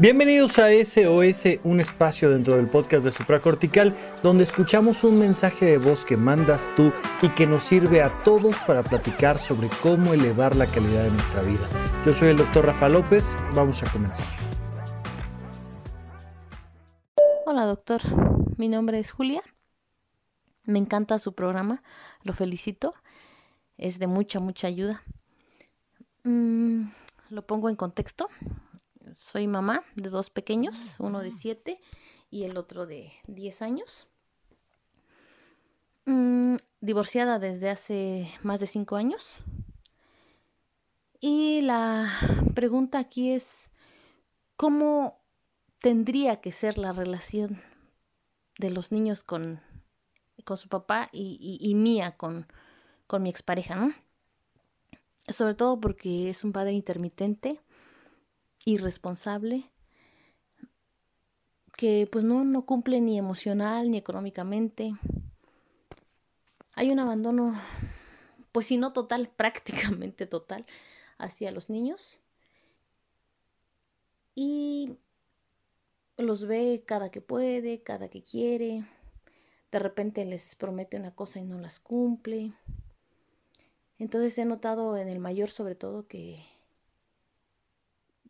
Bienvenidos a SOS, un espacio dentro del podcast de Supracortical, donde escuchamos un mensaje de voz que mandas tú y que nos sirve a todos para platicar sobre cómo elevar la calidad de nuestra vida. Yo soy el doctor Rafa López, vamos a comenzar. Hola doctor, mi nombre es Julia. Me encanta su programa, lo felicito. Es de mucha, mucha ayuda. Mm, lo pongo en contexto soy mamá de dos pequeños, uno de siete y el otro de diez años. Mm, divorciada desde hace más de cinco años. Y la pregunta aquí es, ¿cómo tendría que ser la relación de los niños con, con su papá y, y mía con, con mi expareja, ¿no? Sobre todo porque es un padre intermitente irresponsable, que pues no, no cumple ni emocional ni económicamente. Hay un abandono, pues si no total, prácticamente total, hacia los niños. Y los ve cada que puede, cada que quiere. De repente les promete una cosa y no las cumple. Entonces he notado en el mayor sobre todo que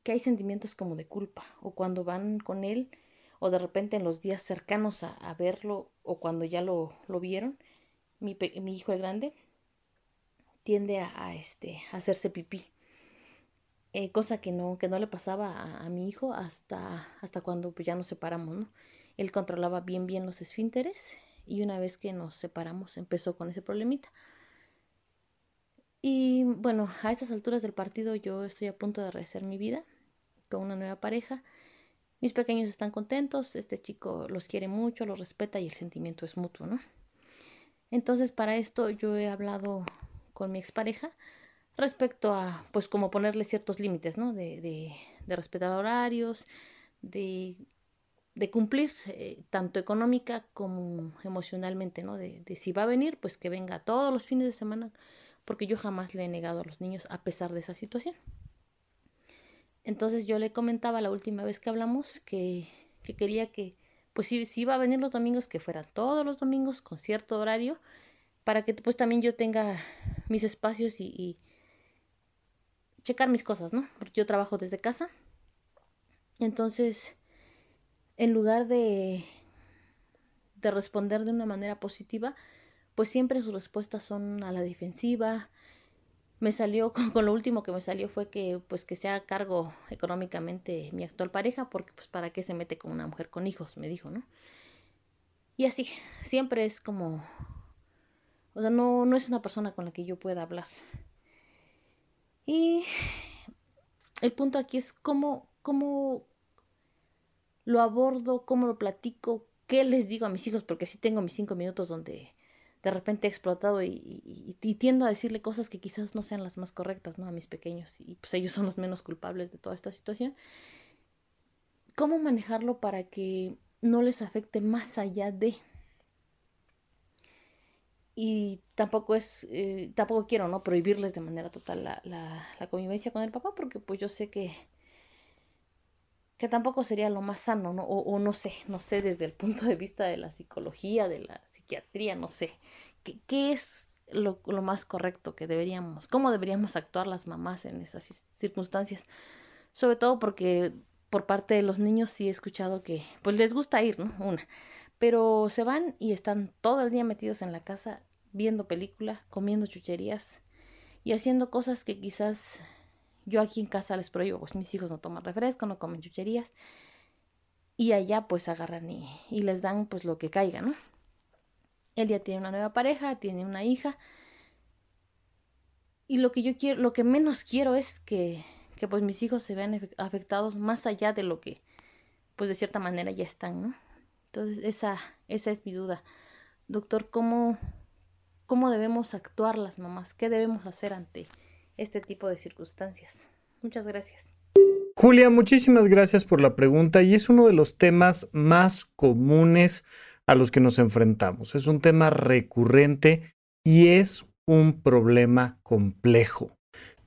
que hay sentimientos como de culpa, o cuando van con él, o de repente en los días cercanos a, verlo, o cuando ya lo, vieron, mi, hijo el grande tiende a, este, a hacerse pipí. Eh, cosa que no, que no le pasaba a, mi hijo hasta, hasta cuando pues, ya nos separamos, ¿no? Él controlaba bien bien los esfínteres y una vez que nos separamos empezó con ese problemita. Y bueno, a estas alturas del partido yo estoy a punto de rehacer mi vida con una nueva pareja. Mis pequeños están contentos, este chico los quiere mucho, los respeta y el sentimiento es mutuo, ¿no? Entonces, para esto yo he hablado con mi expareja respecto a, pues, como ponerle ciertos límites, ¿no? De, de, de respetar horarios, de, de cumplir eh, tanto económica como emocionalmente, ¿no? De, de si va a venir, pues que venga todos los fines de semana porque yo jamás le he negado a los niños a pesar de esa situación. Entonces yo le comentaba la última vez que hablamos que, quería que, pues si, si, iba a venir los domingos, que fueran todos los domingos con cierto horario, para que pues también yo tenga mis espacios y, y checar mis cosas, ¿no? Porque yo trabajo desde casa. Entonces, en lugar de, de responder de una manera positiva, pues siempre sus respuestas son a la defensiva. Me salió, con, lo último que me salió fue que pues que sea cargo económicamente mi actual pareja, porque pues para qué se mete con una mujer con hijos, me dijo, ¿no? Y así, siempre es como, o sea, no, no es una persona con la que yo pueda hablar. Y el punto aquí es cómo, cómo lo abordo, cómo lo platico, qué les digo a mis hijos, porque sí tengo mis cinco minutos donde de repente he explotado y, tiendo a decirle cosas que quizás no sean las más correctas, ¿no? A mis pequeños y pues ellos son los menos culpables de toda esta situación. ¿Cómo manejarlo para que no les afecte más allá de? Y tampoco es, eh, tampoco quiero, ¿no? Prohibirles de manera total la, la, convivencia con el papá porque pues yo sé que que tampoco sería lo más sano, ¿no? O, no sé, no sé, desde el punto de vista de la psicología, de la psiquiatría, no sé. ¿Qué, es lo, lo, más correcto que deberíamos, cómo deberíamos actuar las mamás en esas circunstancias? Sobre todo porque por parte de los niños sí he escuchado que, pues les gusta ir, ¿no? Una. Pero se van y están todo el día metidos en la casa viendo película, comiendo chucherías y haciendo cosas que quizás yo aquí en casa les prohíbo, pues mis hijos no toman refresco, no comen chucherías. Y allá pues agarran y, les dan pues lo que caiga, ¿no? Él ya tiene una nueva pareja, tiene una hija. Y lo que yo quiero, lo que menos quiero es que, que pues mis hijos se vean afectados más allá de lo que pues de cierta manera ya están, ¿no? Entonces esa, esa es mi duda. Doctor, ¿cómo, ¿cómo debemos actuar las mamás? ¿Qué debemos hacer ante este tipo de circunstancias. Muchas gracias. Julia, muchísimas gracias por la pregunta y es uno de los temas más comunes a los que nos enfrentamos. Es un tema recurrente y es un problema complejo.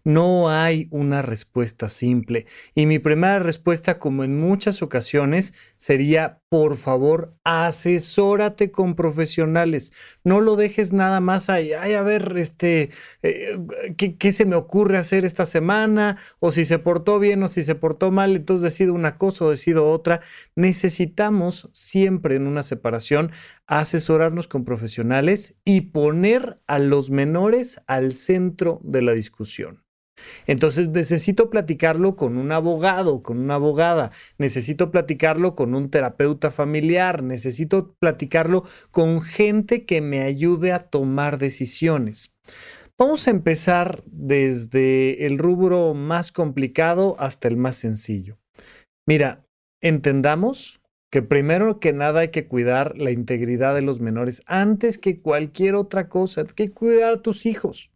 No hay una respuesta simple. Y mi primera respuesta, como en muchas ocasiones, sería, por favor, asesórate con profesionales. No lo dejes nada más ahí, ay, a ver, este, eh, ¿qué, ¿qué, se me ocurre hacer esta semana? O si se portó bien o si se portó mal, entonces decido una cosa o decido otra. Necesitamos siempre en una separación asesorarnos con profesionales y poner a los menores al centro de la discusión. Entonces necesito platicarlo con un abogado, con una abogada, necesito platicarlo con un terapeuta familiar, necesito platicarlo con gente que me ayude a tomar decisiones. Vamos a empezar desde el rubro más complicado hasta el más sencillo. Mira, entendamos que primero que nada hay que cuidar la integridad de los menores antes que cualquier otra cosa, hay que cuidar a tus hijos.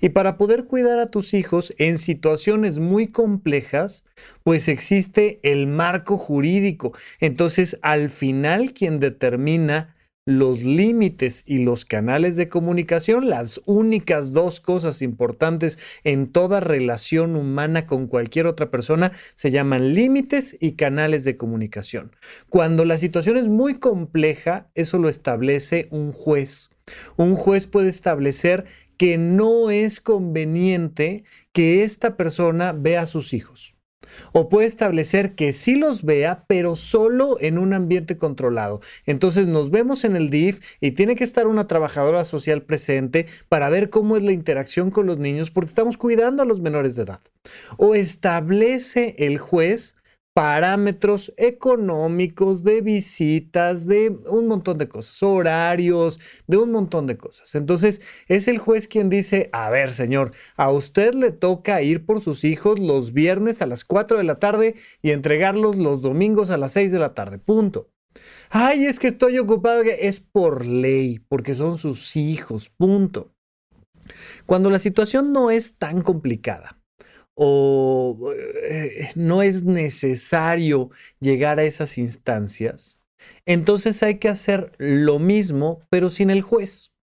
Y para poder cuidar a tus hijos en situaciones muy complejas, pues existe el marco jurídico. Entonces, al final, quien determina los límites y los canales de comunicación, las únicas dos cosas importantes en toda relación humana con cualquier otra persona, se llaman límites y canales de comunicación. Cuando la situación es muy compleja, eso lo establece un juez. Un juez puede establecer que no es conveniente que esta persona vea a sus hijos. O puede establecer que sí los vea, pero solo en un ambiente controlado. Entonces nos vemos en el DIF y tiene que estar una trabajadora social presente para ver cómo es la interacción con los niños porque estamos cuidando a los menores de edad. O establece el juez parámetros económicos, de visitas, de un montón de cosas, horarios, de un montón de cosas. Entonces es el juez quien dice, a ver señor, a usted le toca ir por sus hijos los viernes a las 4 de la tarde y entregarlos los domingos a las 6 de la tarde, punto. Ay, es que estoy ocupado, es por ley, porque son sus hijos, punto. Cuando la situación no es tan complicada, o eh, no es necesario llegar a esas instancias, entonces hay que hacer lo mismo, pero sin el juez.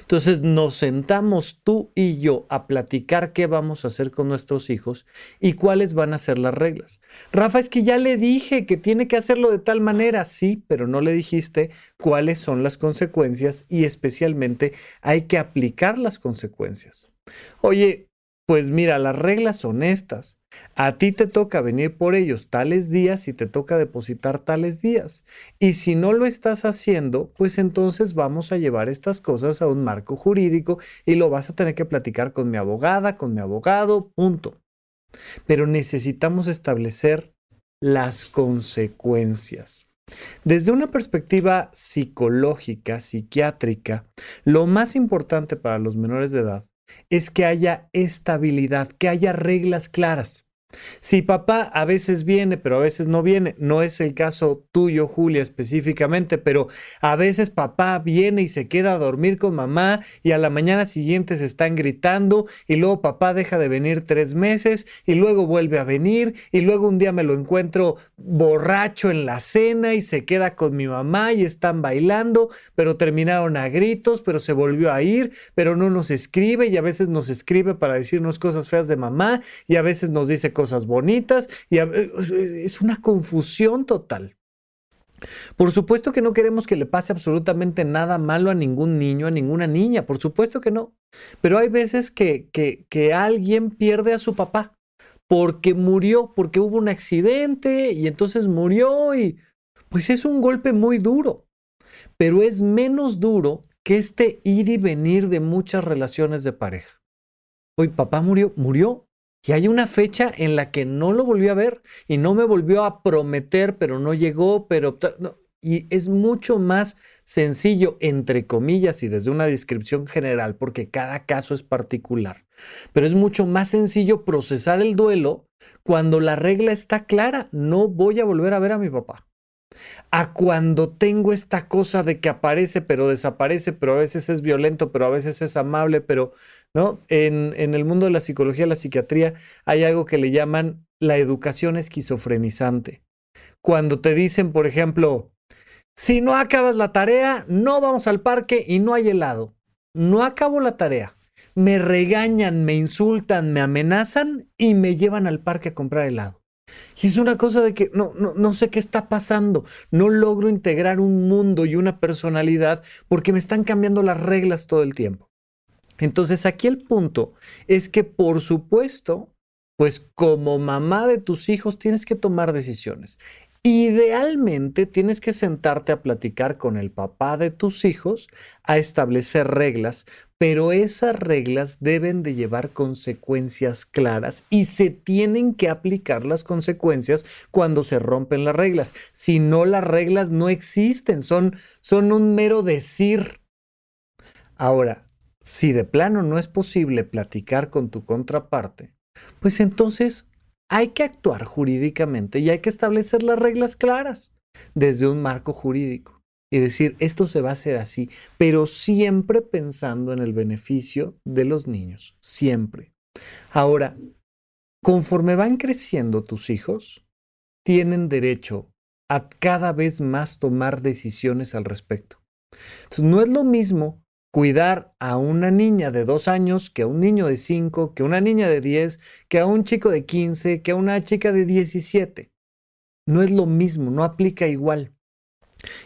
Entonces nos sentamos tú y yo a platicar qué vamos a hacer con nuestros hijos y cuáles van a ser las reglas. Rafa, es que ya le dije que tiene que hacerlo de tal manera, sí, pero no le dijiste cuáles son las consecuencias y especialmente hay que aplicar las consecuencias. Oye, pues mira, las reglas son estas. A ti te toca venir por ellos tales días y te toca depositar tales días. Y si no lo estás haciendo, pues entonces vamos a llevar estas cosas a un marco jurídico y lo vas a tener que platicar con mi abogada, con mi abogado, punto. Pero necesitamos establecer las consecuencias. Desde una perspectiva psicológica, psiquiátrica, lo más importante para los menores de edad es que haya estabilidad, que haya reglas claras. Si papá a veces viene, pero a veces no viene, no es el caso tuyo, Julia, específicamente, pero a veces papá viene y se queda a dormir con mamá y a la mañana siguiente se están gritando y luego papá deja de venir tres meses y luego vuelve a venir y luego un día me lo encuentro borracho en la cena y se queda con mi mamá y están bailando, pero terminaron a gritos, pero se volvió a ir, pero no nos escribe y a veces nos escribe para decirnos cosas feas de mamá y a veces nos dice cosas bonitas y es una confusión total. Por supuesto que no queremos que le pase absolutamente nada malo a ningún niño, a ninguna niña, por supuesto que no. Pero hay veces que, que, que alguien pierde a su papá porque murió, porque hubo un accidente y entonces murió y pues es un golpe muy duro. Pero es menos duro que este ir y venir de muchas relaciones de pareja. Hoy papá murió, murió, y hay una fecha en la que no lo volvió a ver y no me volvió a prometer, pero no llegó, pero... y es mucho más sencillo, entre comillas, y desde una descripción general, porque cada caso es particular. Pero es mucho más sencillo procesar el duelo cuando la regla está clara. No voy a volver a ver a mi papá a cuando tengo esta cosa de que aparece pero desaparece, pero a veces es violento, pero a veces es amable, pero ¿no? En, el mundo de la psicología, la psiquiatría, hay algo que le llaman la educación esquizofrenizante. Cuando te dicen, por ejemplo, si no acabas la tarea, no vamos al parque y no hay helado. No acabo la tarea. me regañan, me insultan, me amenazan y me llevan al parque a comprar helado. Y es una cosa de que no, no, no, sé qué está pasando. No logro integrar un mundo y una personalidad porque me están cambiando las reglas todo el tiempo. Entonces aquí el punto es que por supuesto, pues como mamá de tus hijos tienes que tomar decisiones. Idealmente tienes que sentarte a platicar con el papá de tus hijos, a establecer reglas, pero esas reglas deben de llevar consecuencias claras y se tienen que aplicar las consecuencias cuando se rompen las reglas. Si no, las reglas no existen, son, son un mero decir. Ahora, si de plano no es posible platicar con tu contraparte, pues entonces hay que actuar jurídicamente y hay que establecer las reglas claras desde un marco jurídico y decir, esto se va a hacer así, pero siempre pensando en el beneficio de los niños, siempre. Ahora, conforme van creciendo tus hijos, tienen derecho a cada vez más tomar decisiones al respecto. Entonces, no es lo mismo cuidar a una niña de dos años que a un niño de cinco, que a una niña de diez, que a un chico de quince, que a una chica de diecisiete. No es lo mismo, no aplica igual.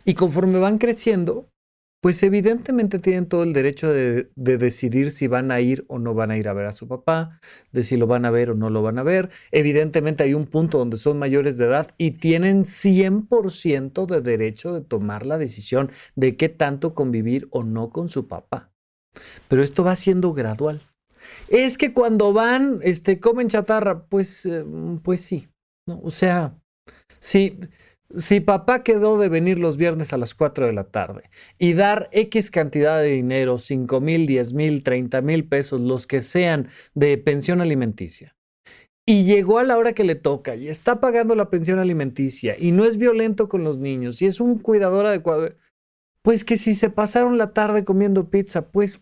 Y conforme van creciendo, pues evidentemente tienen todo el derecho de, decidir si van a ir o no van a ir a ver a su papá, de si lo van a ver o no lo van a ver. Evidentemente hay un punto donde son mayores de edad y tienen 100% de derecho de tomar la decisión de qué tanto convivir o no con su papá. Pero esto va siendo gradual. Es que cuando van, este, comen chatarra, pues, eh, pues sí. ¿no? O sea, sí papá quedó de venir los viernes a las 4 de la tarde y dar X cantidad de dinero, 5 mil, 10 mil, 30 mil pesos, los que sean de pensión alimenticia, y llegó a la hora que le toca y está pagando la pensión alimenticia y no es violento con los niños y es un cuidador adecuado, pues que si se pasaron la tarde comiendo pizza, pues,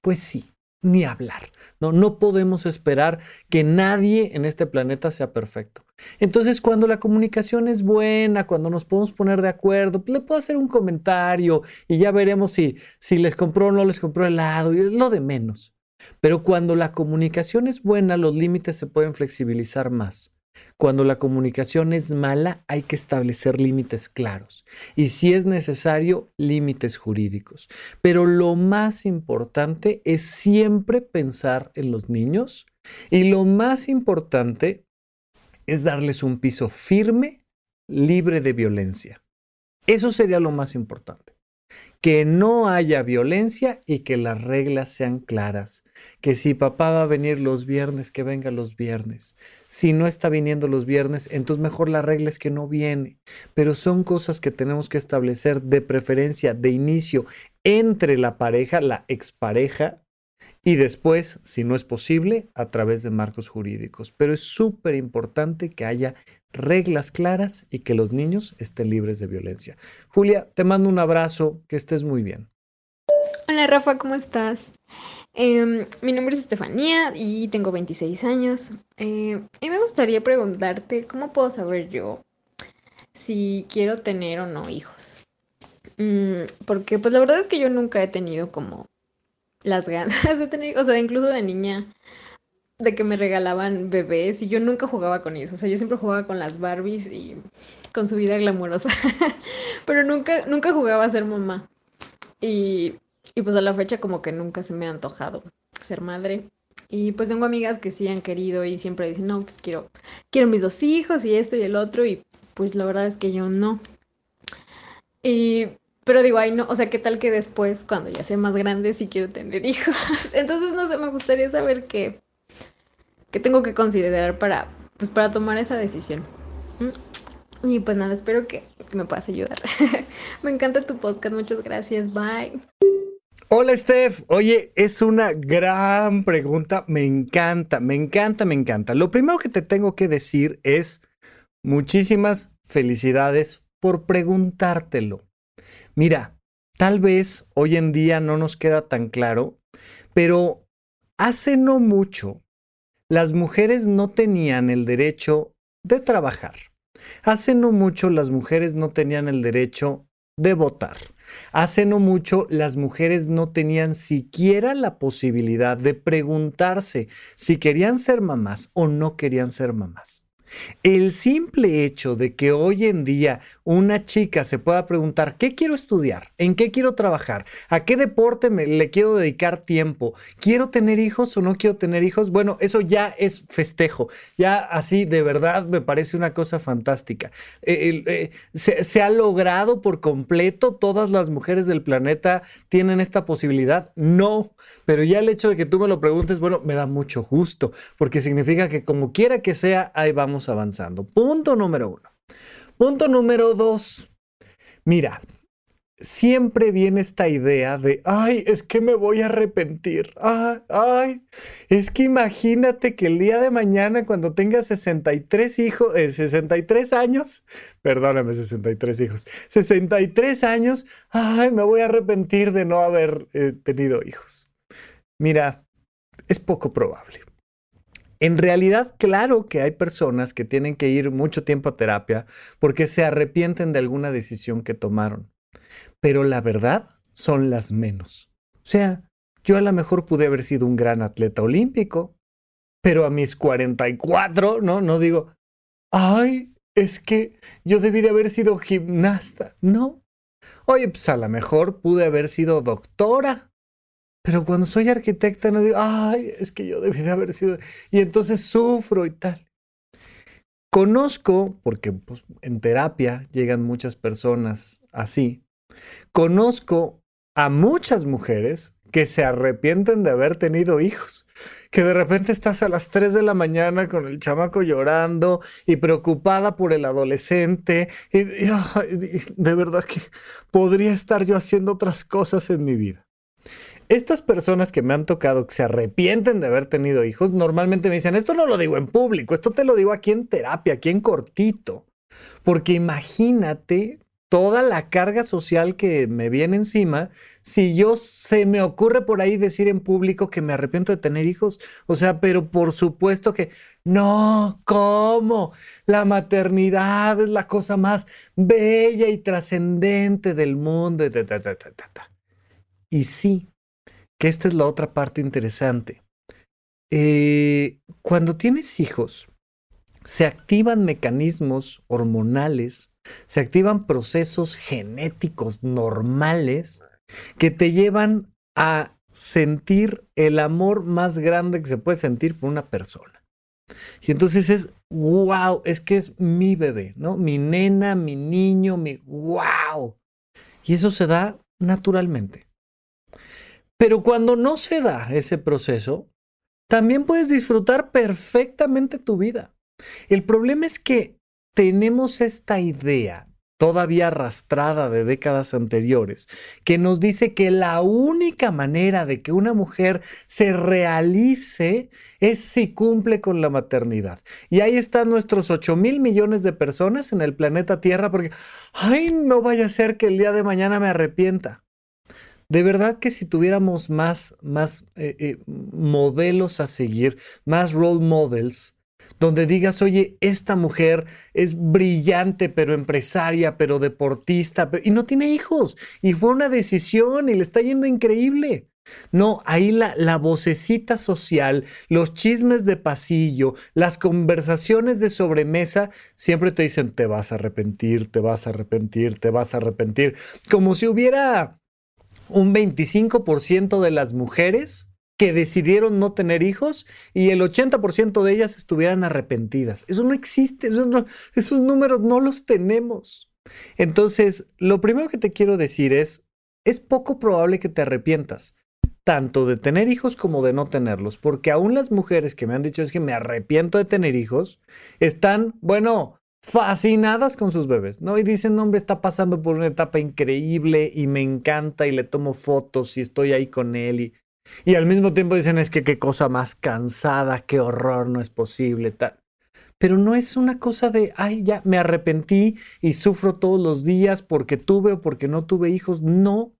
pues sí ni hablar. No, no podemos esperar que nadie en este planeta sea perfecto. Entonces, cuando la comunicación es buena, cuando nos podemos poner de acuerdo, le puedo hacer un comentario y ya veremos si, si les compró o no les compró helado, y lo de menos. Pero cuando la comunicación es buena, los límites se pueden flexibilizar más. Cuando la comunicación es mala, hay que establecer límites claros y si es necesario, límites jurídicos. Pero lo más importante es siempre pensar en los niños y lo más importante es darles un piso firme, libre de violencia. Eso sería lo más importante que no haya violencia y que las reglas sean claras. Que si papá va a venir los viernes, que venga los viernes. Si no está viniendo los viernes, entonces mejor la regla es que no viene. Pero son cosas que tenemos que establecer de preferencia, de inicio, entre la pareja, la expareja, y después, si no es posible, a través de marcos jurídicos. Pero es súper importante que haya reglas claras y que los niños estén libres de violencia. Julia, te mando un abrazo, que estés muy bien. Hola Rafa, ¿cómo estás? Em, mi nombre es Estefanía y tengo 26 años. Eh, y me gustaría preguntarte, ¿cómo puedo saber yo si quiero tener o no hijos? Mm, porque pues la verdad es que yo nunca he tenido como las ganas de tener, o sea, incluso de niña de que me regalaban bebés y yo nunca jugaba con ellos. O sea, yo siempre jugaba con las Barbies y con su vida glamurosa. Pero nunca, nunca jugaba a ser mamá. Y, y pues a la fecha como que nunca se me ha antojado ser madre. Y pues tengo amigas que sí han querido y siempre dicen, no, pues quiero, quiero mis dos hijos y esto y el otro. Y pues la verdad es que yo no. Y, pero digo, ay, no, o sea, ¿qué tal que después, cuando ya sea más grande, sí quiero tener hijos? Entonces, no sé, me gustaría saber qué, que tengo que considerar para, pues, para tomar esa decisión. Mm. Y pues nada, espero que, me puedas ayudar. me encanta tu podcast, muchas gracias, bye. Hola Steph, oye, es una gran pregunta, me encanta, me encanta, me encanta. Lo primero que te tengo que decir es muchísimas felicidades por preguntártelo. Mira, tal vez hoy en día no nos queda tan claro, pero hace no mucho las mujeres no tenían el derecho de trabajar. Hace no mucho las mujeres no tenían el derecho de votar. Hace no mucho las mujeres no tenían siquiera la posibilidad de preguntarse si querían ser mamás o no querían ser mamás. El simple hecho de que hoy en día una chica se pueda preguntar, ¿qué quiero estudiar? ¿En qué quiero trabajar? ¿A qué deporte me, le quiero dedicar tiempo? ¿Quiero tener hijos o no quiero tener hijos? Bueno, eso ya es festejo. Ya así de verdad me parece una cosa fantástica. Eh, eh, se, se ha logrado por completo, todas las mujeres del planeta tienen esta posibilidad. No, pero ya el hecho de que tú me lo preguntes, bueno, me da mucho gusto, porque significa que como quiera que sea, ahí vamos avanzando. Punto número uno. Punto número dos. Mira, siempre viene esta idea de, ay, es que me voy a arrepentir. Ay, ay, es que imagínate que el día de mañana cuando tenga 63 hijos, eh, 63 años, perdóname, 63 hijos, 63 años, ay, me voy a arrepentir de no haber eh, tenido hijos. Mira, es poco probable. En realidad, claro que hay personas que tienen que ir mucho tiempo a terapia porque se arrepienten de alguna decisión que tomaron. Pero la verdad son las menos. O sea, yo a lo mejor pude haber sido un gran atleta olímpico, pero a mis 44, ¿no? No digo, ay, es que yo debí de haber sido gimnasta. No. Oye, pues a lo mejor pude haber sido doctora pero cuando soy arquitecta no digo, ay, es que yo debí de haber sido... Y entonces sufro y tal. Conozco, porque pues, en terapia llegan muchas personas así, conozco a muchas mujeres que se arrepienten de haber tenido hijos, que de repente estás a las 3 de la mañana con el chamaco llorando y preocupada por el adolescente, y, y de verdad que podría estar yo haciendo otras cosas en mi vida. Estas personas que me han tocado que se arrepienten de haber tenido hijos, normalmente me dicen, esto no lo digo en público, esto te lo digo aquí en terapia, aquí en cortito. Porque imagínate toda la carga social que me viene encima si yo se me ocurre por ahí decir en público que me arrepiento de tener hijos. O sea, pero por supuesto que no, ¿cómo? La maternidad es la cosa más bella y trascendente del mundo. Y sí, esta es la otra parte interesante. Eh, cuando tienes hijos, se activan mecanismos hormonales, se activan procesos genéticos normales que te llevan a sentir el amor más grande que se puede sentir por una persona. Y entonces es, wow, es que es mi bebé, ¿no? Mi nena, mi niño, mi wow. Y eso se da naturalmente. Pero cuando no se da ese proceso, también puedes disfrutar perfectamente tu vida. El problema es que tenemos esta idea todavía arrastrada de décadas anteriores, que nos dice que la única manera de que una mujer se realice es si cumple con la maternidad. Y ahí están nuestros 8 mil millones de personas en el planeta Tierra porque, ay, no vaya a ser que el día de mañana me arrepienta. De verdad que si tuviéramos más, más eh, eh, modelos a seguir, más role models, donde digas, oye, esta mujer es brillante, pero empresaria, pero deportista, y no tiene hijos, y fue una decisión y le está yendo increíble. No, ahí la, la, vocecita social, los chismes de pasillo, las conversaciones de sobremesa, siempre te dicen, te vas a arrepentir, te vas a arrepentir, te vas a arrepentir, como si hubiera un 25% de las mujeres que decidieron no tener hijos y el 80% de ellas estuvieran arrepentidas. Eso no existe, esos números no los tenemos. Entonces, lo primero que te quiero decir es, es poco probable que te arrepientas, tanto de tener hijos como de no tenerlos, porque aún las mujeres que me han dicho es que me arrepiento de tener hijos, están, bueno, fascinadas con sus bebés, ¿no? Y dicen, hombre, está pasando por una etapa increíble y me encanta y le tomo fotos y estoy ahí con él y, y al mismo tiempo dicen, es que qué cosa más cansada, qué horror, no es posible, tal. Pero no es una cosa de, ay, ya me arrepentí y sufro todos los días porque tuve o porque no tuve hijos. No,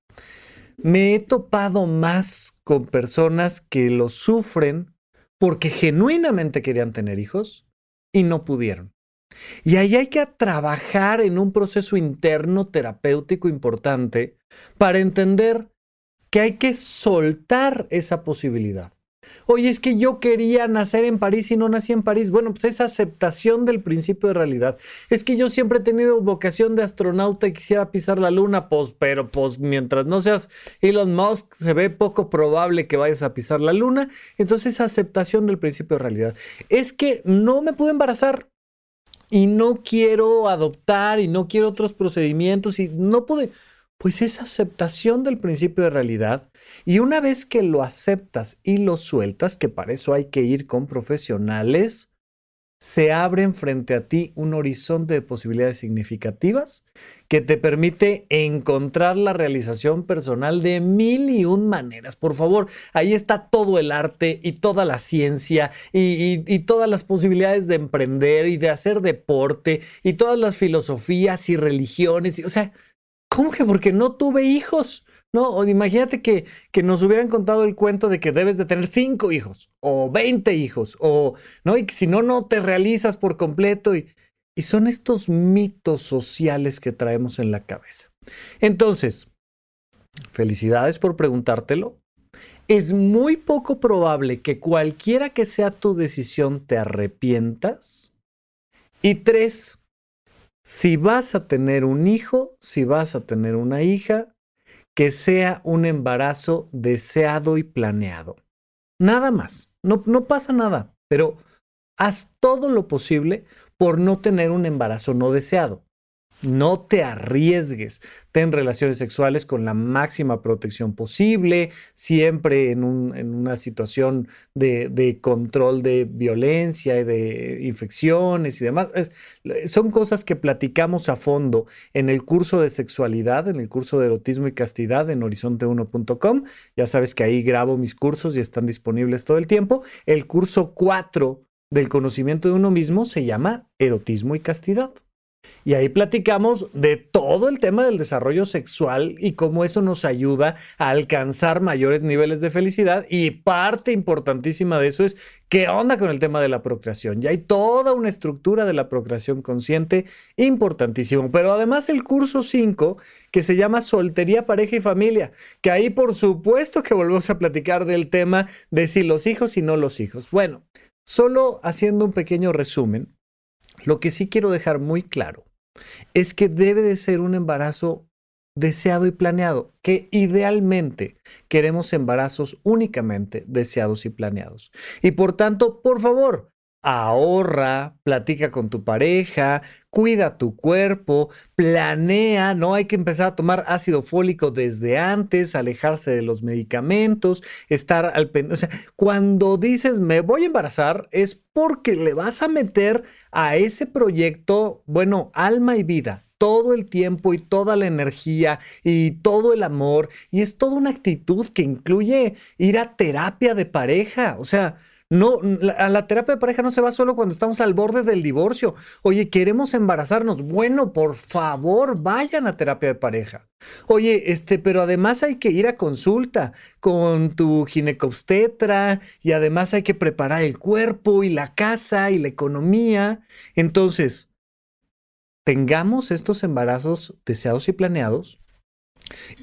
me he topado más con personas que lo sufren porque genuinamente querían tener hijos y no pudieron. Y ahí hay que trabajar en un proceso interno terapéutico importante para entender que hay que soltar esa posibilidad. Oye, es que yo quería nacer en París y no nací en París. Bueno, pues esa aceptación del principio de realidad. Es que yo siempre he tenido vocación de astronauta y quisiera pisar la luna, pues, pero pues mientras no seas Elon Musk, se ve poco probable que vayas a pisar la luna. Entonces, esa aceptación del principio de realidad. Es que no me pude embarazar y no quiero adoptar y no quiero otros procedimientos y no pude. Pues esa aceptación del principio de realidad y una vez que lo aceptas y lo sueltas, que para eso hay que ir con profesionales, se abre frente a ti un horizonte de posibilidades significativas que te permite encontrar la realización personal de mil y un maneras. Por favor, ahí está todo el arte y toda la ciencia y, y todas las posibilidades de emprender y de hacer deporte y todas las filosofías y religiones. O sea, ¿cómo que porque no tuve hijos? No, o imagínate que, que, nos hubieran contado el cuento de que debes de tener cinco hijos o veinte hijos, o no, y que si no, no te realizas por completo. Y, y son estos mitos sociales que traemos en la cabeza. Entonces, felicidades por preguntártelo. Es muy poco probable que cualquiera que sea tu decisión te arrepientas. Y tres, si vas a tener un hijo, si vas a tener una hija, que sea un embarazo deseado y planeado. Nada más, no, no pasa nada, pero haz todo lo posible por no tener un embarazo no deseado. No te arriesgues. Ten relaciones sexuales con la máxima protección posible, siempre en, una situación de, control de violencia y de infecciones y demás. son cosas que platicamos a fondo en el curso de sexualidad, en el curso de erotismo y castidad en horizonte1.com. Ya sabes que ahí grabo mis cursos y están disponibles todo el tiempo. El curso 4 del conocimiento de uno mismo se llama erotismo y castidad. Y ahí platicamos de todo el tema del desarrollo sexual y cómo eso nos ayuda a alcanzar mayores niveles de felicidad. Y parte importantísima de eso es qué onda con el tema de la procreación. Ya hay toda una estructura de la procreación consciente importantísimo. Pero además el curso 5 que se llama Soltería, Pareja y Familia, que ahí por supuesto que volvemos a platicar del tema de si los hijos y no los hijos. Bueno, solo haciendo un pequeño resumen. Lo que sí quiero dejar muy claro es que debe de ser un embarazo deseado y planeado, que idealmente queremos embarazos únicamente deseados y planeados. Y por tanto, por favor, ahorra, platica con tu pareja, cuida tu cuerpo, planea, no hay que empezar a tomar ácido fólico desde antes, alejarse de los medicamentos, estar al pendiente. O sea, cuando dices me voy a embarazar es porque le vas a meter a ese proyecto, bueno, alma y vida, todo el tiempo y toda la energía y todo el amor. Y es toda una actitud que incluye ir a terapia de pareja. O sea, no, la, la terapia de pareja no se va solo cuando estamos al borde del divorcio. Oye, queremos embarazarnos. Bueno, por favor, vayan a terapia de pareja. Oye, este, pero además hay que ir a consulta con tu ginecobstetra y además hay que preparar el cuerpo y la casa y la economía. Entonces, tengamos estos embarazos deseados y planeados.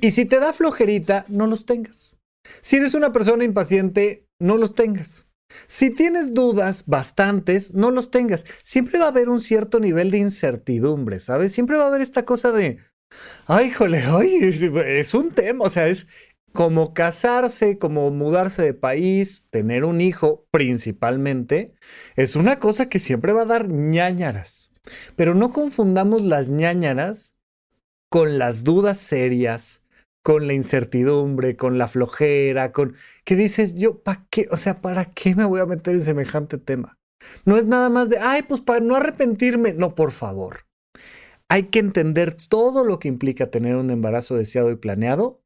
Y si te da flojerita, no los tengas. Si eres una persona impaciente, no los tengas. Si tienes dudas, bastantes, no los tengas. Siempre va a haber un cierto nivel de incertidumbre, ¿sabes? Siempre va a haber esta cosa de, ay, jole, es, un tema, o sea, es como casarse, como mudarse de país, tener un hijo principalmente, es una cosa que siempre va a dar ñañaras. Pero no confundamos las ñañaras con las dudas serias, con la incertidumbre, con la flojera, con que dices, yo, ¿para qué? O sea, ¿para qué me voy a meter en semejante tema? No es nada más de, ay, pues para no arrepentirme. No, por favor. Hay que entender todo lo que implica tener un embarazo deseado y planeado.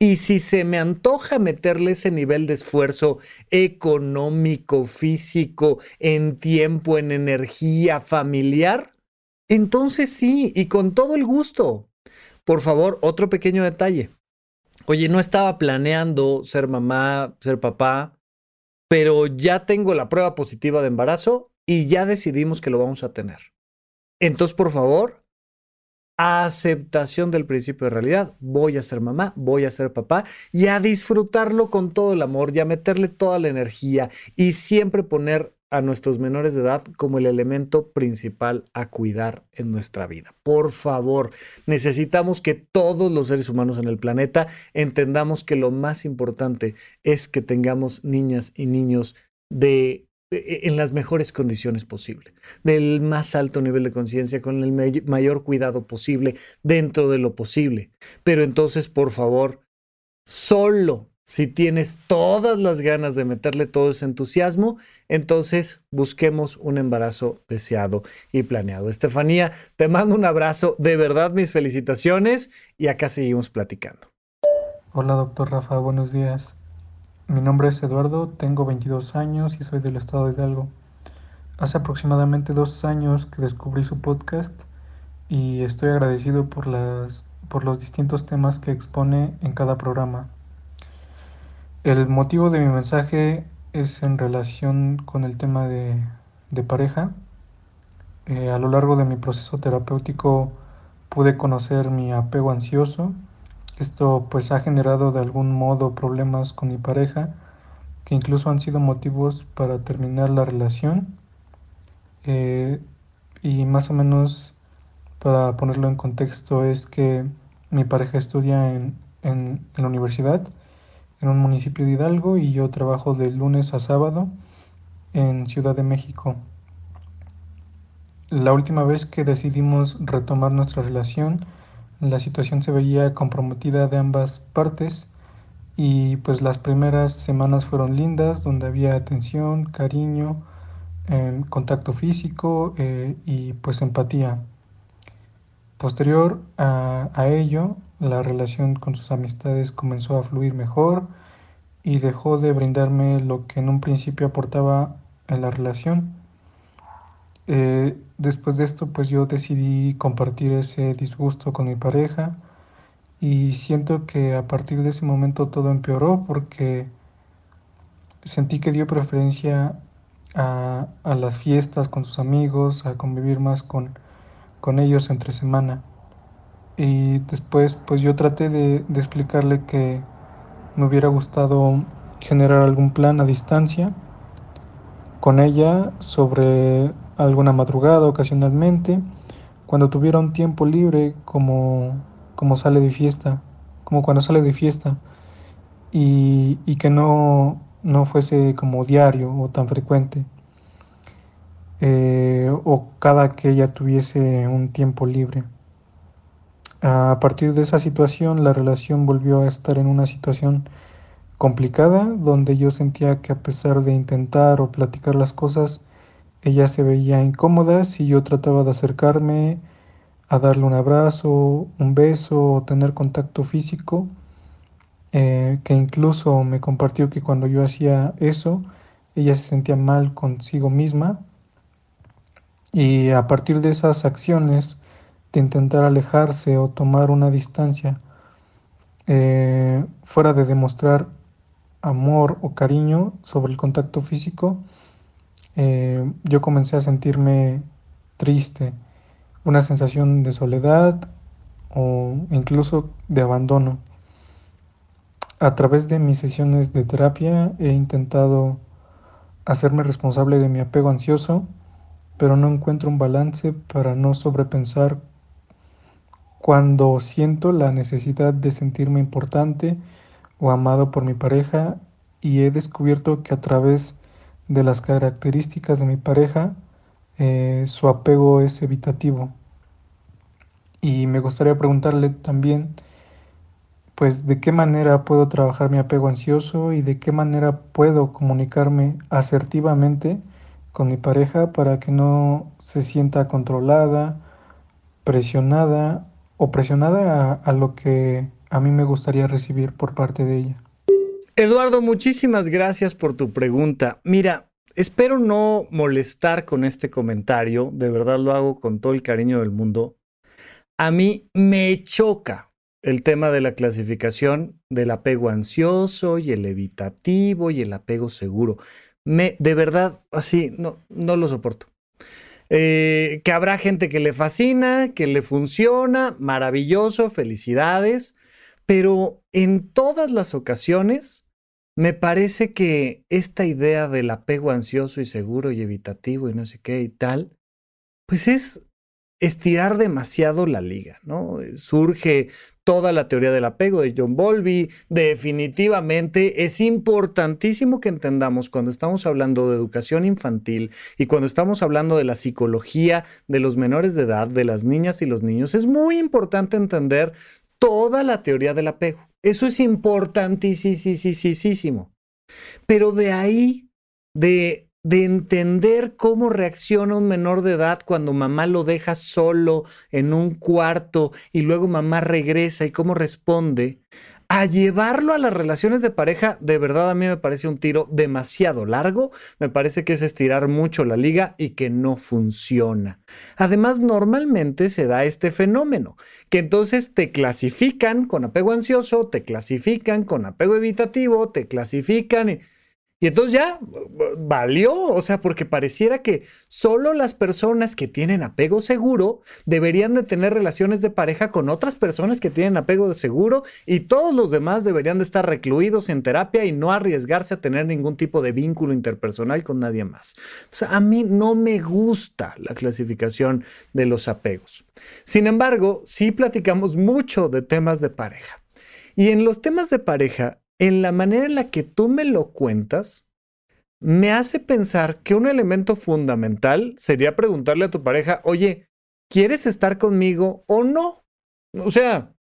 Y si se me antoja meterle ese nivel de esfuerzo económico, físico, en tiempo, en energía familiar, entonces sí, y con todo el gusto. Por favor, otro pequeño detalle. Oye, no estaba planeando ser mamá, ser papá, pero ya tengo la prueba positiva de embarazo y ya decidimos que lo vamos a tener. Entonces, por favor, aceptación del principio de realidad. Voy a ser mamá, voy a ser papá y a disfrutarlo con todo el amor y a meterle toda la energía y siempre poner a nuestros menores de edad como el elemento principal a cuidar en nuestra vida. Por favor, necesitamos que todos los seres humanos en el planeta entendamos que lo más importante es que tengamos niñas y niños de en las mejores condiciones posibles, del más alto nivel de conciencia, con el mayor cuidado posible, dentro de lo posible. Pero entonces, por favor, solo si tienes todas las ganas de meterle todo ese entusiasmo, entonces busquemos un embarazo deseado y planeado. Estefanía, te mando un abrazo, de verdad mis felicitaciones y acá seguimos platicando. Hola, doctor Rafa, buenos días. Mi nombre es Eduardo, tengo 22 años y soy del estado de Hidalgo. Hace aproximadamente dos años que descubrí su podcast y estoy agradecido por, las, por los distintos temas que expone en cada programa. El motivo de mi mensaje es en relación con el tema de, pareja. Eh, a lo largo de mi proceso terapéutico pude conocer mi apego ansioso. Esto pues ha generado de algún modo problemas con mi pareja que incluso han sido motivos para terminar la relación. Eh, y más o menos para ponerlo en contexto es que mi pareja estudia en, en la universidad en un municipio de Hidalgo y yo trabajo de lunes a sábado en Ciudad de México. La última vez que decidimos retomar nuestra relación, la situación se veía comprometida de ambas partes y pues las primeras semanas fueron lindas, donde había atención, cariño, em, contacto físico eh, y pues empatía. Posterior a, a ello, la relación con sus amistades comenzó a fluir mejor y dejó de brindarme lo que en un principio aportaba en la relación. Eh, después de esto, pues yo decidí compartir ese disgusto con mi pareja y siento que a partir de ese momento todo empeoró porque sentí que dio preferencia a, a las fiestas con sus amigos, a convivir más con con ellos entre semana. Y después pues yo traté de, explicarle que me hubiera gustado generar algún plan a distancia con ella sobre alguna madrugada ocasionalmente, cuando tuviera un tiempo libre como, como sale de fiesta, como cuando sale de fiesta, y, y que no, no fuese como diario o tan frecuente. Eh, o cada que ella tuviese un tiempo libre. A partir de esa situación, la relación volvió a estar en una situación complicada, donde yo sentía que a pesar de intentar o platicar las cosas, ella se veía incómoda si yo trataba de acercarme a darle un abrazo, un beso o tener contacto físico, eh, que incluso me compartió que cuando yo hacía eso, ella se sentía mal consigo misma. Y a partir de esas acciones de intentar alejarse o tomar una distancia, eh, fuera de demostrar amor o cariño sobre el contacto físico, eh, yo comencé a sentirme triste, una sensación de soledad o incluso de abandono. A través de mis sesiones de terapia he intentado hacerme responsable de mi apego ansioso pero no encuentro un balance para no sobrepensar cuando siento la necesidad de sentirme importante o amado por mi pareja y he descubierto que a través de las características de mi pareja eh, su apego es evitativo. Y me gustaría preguntarle también, pues, de qué manera puedo trabajar mi apego ansioso y de qué manera puedo comunicarme asertivamente con mi pareja para que no se sienta controlada, presionada o presionada a, lo que a mí me gustaría recibir por parte de ella. Eduardo, muchísimas gracias por tu pregunta. Mira, espero no molestar con este comentario, de verdad lo hago con todo el cariño del mundo. A mí me choca el tema de la clasificación del apego ansioso y el evitativo y el apego seguro. Me, de verdad, así, no, no lo soporto. Eh, que habrá gente que le fascina, que le funciona, maravilloso, felicidades, pero en todas las ocasiones me parece que esta idea del apego ansioso y seguro y evitativo y no sé qué y tal, pues es estirar demasiado la liga, ¿no? Surge toda la teoría del apego de John Bowlby. Definitivamente es importantísimo que entendamos cuando estamos hablando de educación infantil y cuando estamos hablando de la psicología de los menores de edad, de las niñas y los niños, es muy importante entender toda la teoría del apego. Eso es importantísimo. Pero de ahí, de de entender cómo reacciona un menor de edad cuando mamá lo deja solo en un cuarto y luego mamá regresa y cómo responde, a llevarlo a las relaciones de pareja, de verdad a mí me parece un tiro demasiado largo, me parece que es estirar mucho la liga y que no funciona. Además, normalmente se da este fenómeno, que entonces te clasifican con apego ansioso, te clasifican con apego evitativo, te clasifican... Y y entonces ya valió, o sea, porque pareciera que solo las personas que tienen apego seguro deberían de tener relaciones de pareja con otras personas que tienen apego de seguro y todos los demás deberían de estar recluidos en terapia y no arriesgarse a tener ningún tipo de vínculo interpersonal con nadie más. O sea, a mí no me gusta la clasificación de los apegos. Sin embargo, sí platicamos mucho de temas de pareja. Y en los temas de pareja en la manera en la que tú me lo cuentas, me hace pensar que un elemento fundamental sería preguntarle a tu pareja, oye, ¿quieres estar conmigo o no? O sea,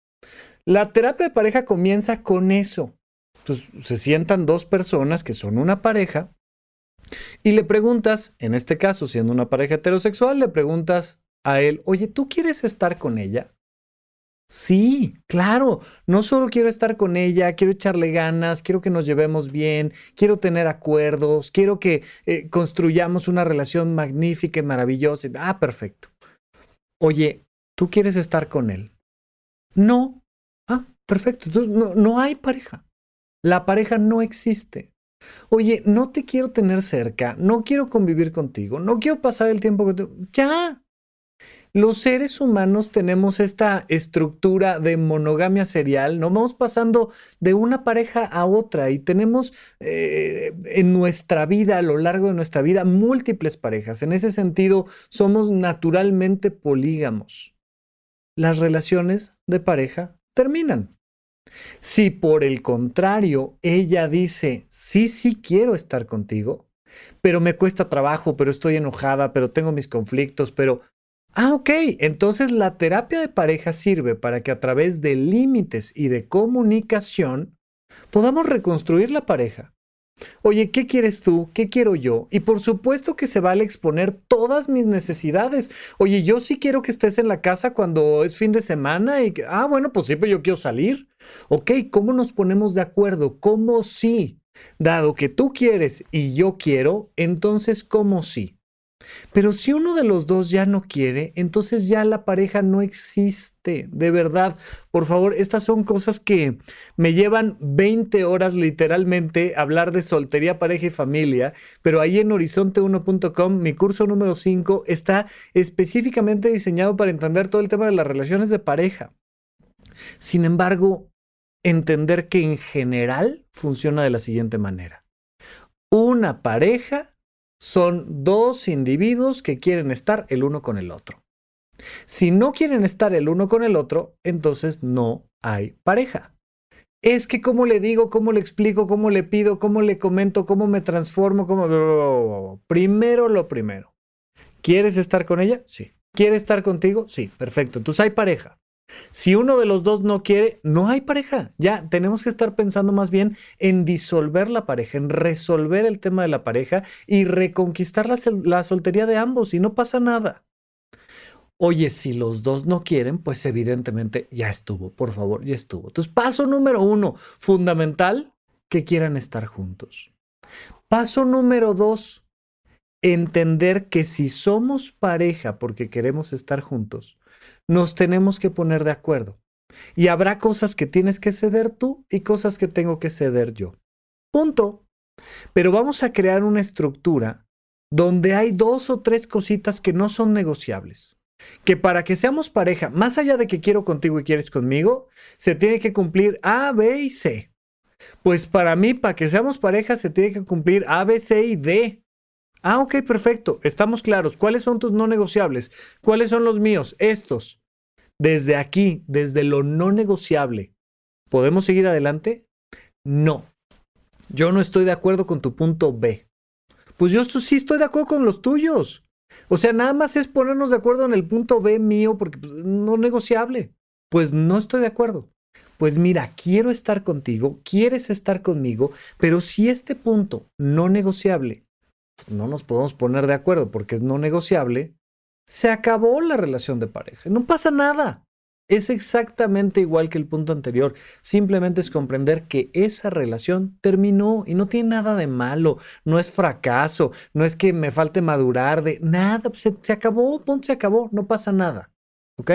la terapia de pareja comienza con eso. Entonces, se sientan dos personas que son una pareja y le preguntas, en este caso, siendo una pareja heterosexual, le preguntas a él, oye, ¿tú quieres estar con ella? Sí, claro. No solo quiero estar con ella, quiero echarle ganas, quiero que nos llevemos bien, quiero tener acuerdos, quiero que eh, construyamos una relación magnífica y maravillosa. Ah, perfecto. Oye, ¿tú quieres estar con él? No. Ah, perfecto. Entonces, no, no hay pareja. La pareja no existe. Oye, no te quiero tener cerca, no quiero convivir contigo, no quiero pasar el tiempo contigo. Ya, los seres humanos tenemos esta estructura de monogamia serial, ¿no? Vamos pasando de una pareja a otra y tenemos eh, en nuestra vida, a lo largo de nuestra vida, múltiples parejas. En ese sentido, somos naturalmente polígamos. Las relaciones de pareja terminan. Si por el contrario ella dice, sí, sí quiero estar contigo, pero me cuesta trabajo, pero estoy enojada, pero tengo mis conflictos, pero Ah, ok. Entonces la terapia de pareja sirve para que a través de límites y de comunicación podamos reconstruir la pareja. Oye, ¿qué quieres tú? ¿Qué quiero yo? Y por supuesto que se vale exponer todas mis necesidades. Oye, yo sí quiero que estés en la casa cuando es fin de semana y ah, bueno, pues sí, pero yo quiero salir. Ok, ¿cómo nos ponemos de acuerdo? ¿Cómo sí? Dado que tú quieres y yo quiero, entonces, ¿cómo sí? Pero si uno de los dos ya no quiere, entonces ya la pareja no existe. De verdad, por favor, estas son cosas que me llevan 20 horas literalmente hablar de soltería, pareja y familia, pero ahí en horizonte1.com, mi curso número 5 está específicamente diseñado para entender todo el tema de las relaciones de pareja. Sin embargo, entender que en general funciona de la siguiente manera. Una pareja son dos individuos que quieren estar el uno con el otro. Si no quieren estar el uno con el otro, entonces no hay pareja. Es que cómo le digo, cómo le explico, cómo le pido, cómo le comento, cómo me transformo, cómo... Primero lo primero. ¿Quieres estar con ella? Sí. ¿Quiere estar contigo? Sí, perfecto. Entonces hay pareja. Si uno de los dos no quiere, no hay pareja. Ya tenemos que estar pensando más bien en disolver la pareja, en resolver el tema de la pareja y reconquistar la, soltería de ambos y no pasa nada. Oye, si los dos no quieren, pues evidentemente ya estuvo, por favor, ya estuvo. Entonces, paso número uno, fundamental, que quieran estar juntos. Paso número dos, entender que si somos pareja porque queremos estar juntos, nos tenemos que poner de acuerdo. Y habrá cosas que tienes que ceder tú y cosas que tengo que ceder yo. Punto. Pero vamos a crear una estructura donde hay dos o tres cositas que no son negociables. Que para que seamos pareja, más allá de que quiero contigo y quieres conmigo, se tiene que cumplir A, B y C. Pues para mí, para que seamos pareja, se tiene que cumplir A, B, C y D. Ah, ok, perfecto. Estamos claros. ¿Cuáles son tus no negociables? ¿Cuáles son los míos? Estos. Desde aquí, desde lo no negociable, ¿podemos seguir adelante? No. Yo no estoy de acuerdo con tu punto B. Pues yo sí estoy de acuerdo con los tuyos. O sea, nada más es ponernos de acuerdo en el punto B mío porque pues, no negociable. Pues no estoy de acuerdo. Pues mira, quiero estar contigo, quieres estar conmigo, pero si este punto no negociable no nos podemos poner de acuerdo porque es no negociable, se acabó la relación de pareja. No pasa nada. Es exactamente igual que el punto anterior. Simplemente es comprender que esa relación terminó y no tiene nada de malo. No es fracaso, no es que me falte madurar de nada. Se, se acabó, punto, se acabó. No pasa nada. ¿Ok?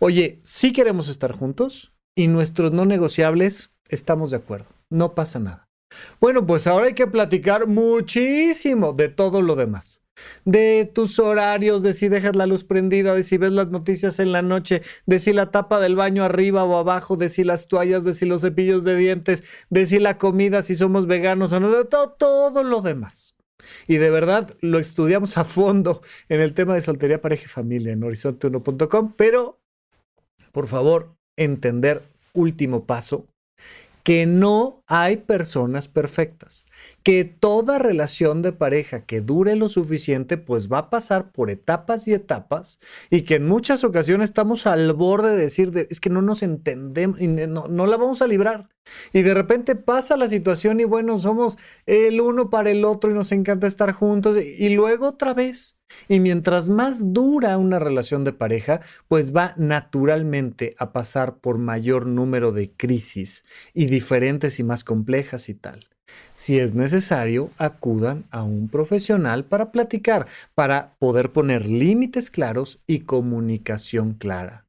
Oye, si queremos estar juntos y nuestros no negociables estamos de acuerdo. No pasa nada. Bueno, pues ahora hay que platicar muchísimo de todo lo demás. De tus horarios, de si dejas la luz prendida, de si ves las noticias en la noche, de si la tapa del baño arriba o abajo, de si las toallas, de si los cepillos de dientes, de si la comida, si somos veganos o no, de todo, lo demás. Y de verdad lo estudiamos a fondo en el tema de soltería, pareja y familia en horizonte1.com, pero por favor, entender, último paso, que no hay personas perfectas, que toda relación de pareja que dure lo suficiente pues va a pasar por etapas y etapas y que en muchas ocasiones estamos al borde de decir es que no nos entendemos y no, no la vamos a librar. Y de repente pasa la situación y bueno, somos el uno para el otro y nos encanta estar juntos y luego otra vez y mientras más dura una relación de pareja, pues va naturalmente a pasar por mayor número de crisis y diferentes y complejas y tal. Si es necesario, acudan a un profesional para platicar, para poder poner límites claros y comunicación clara.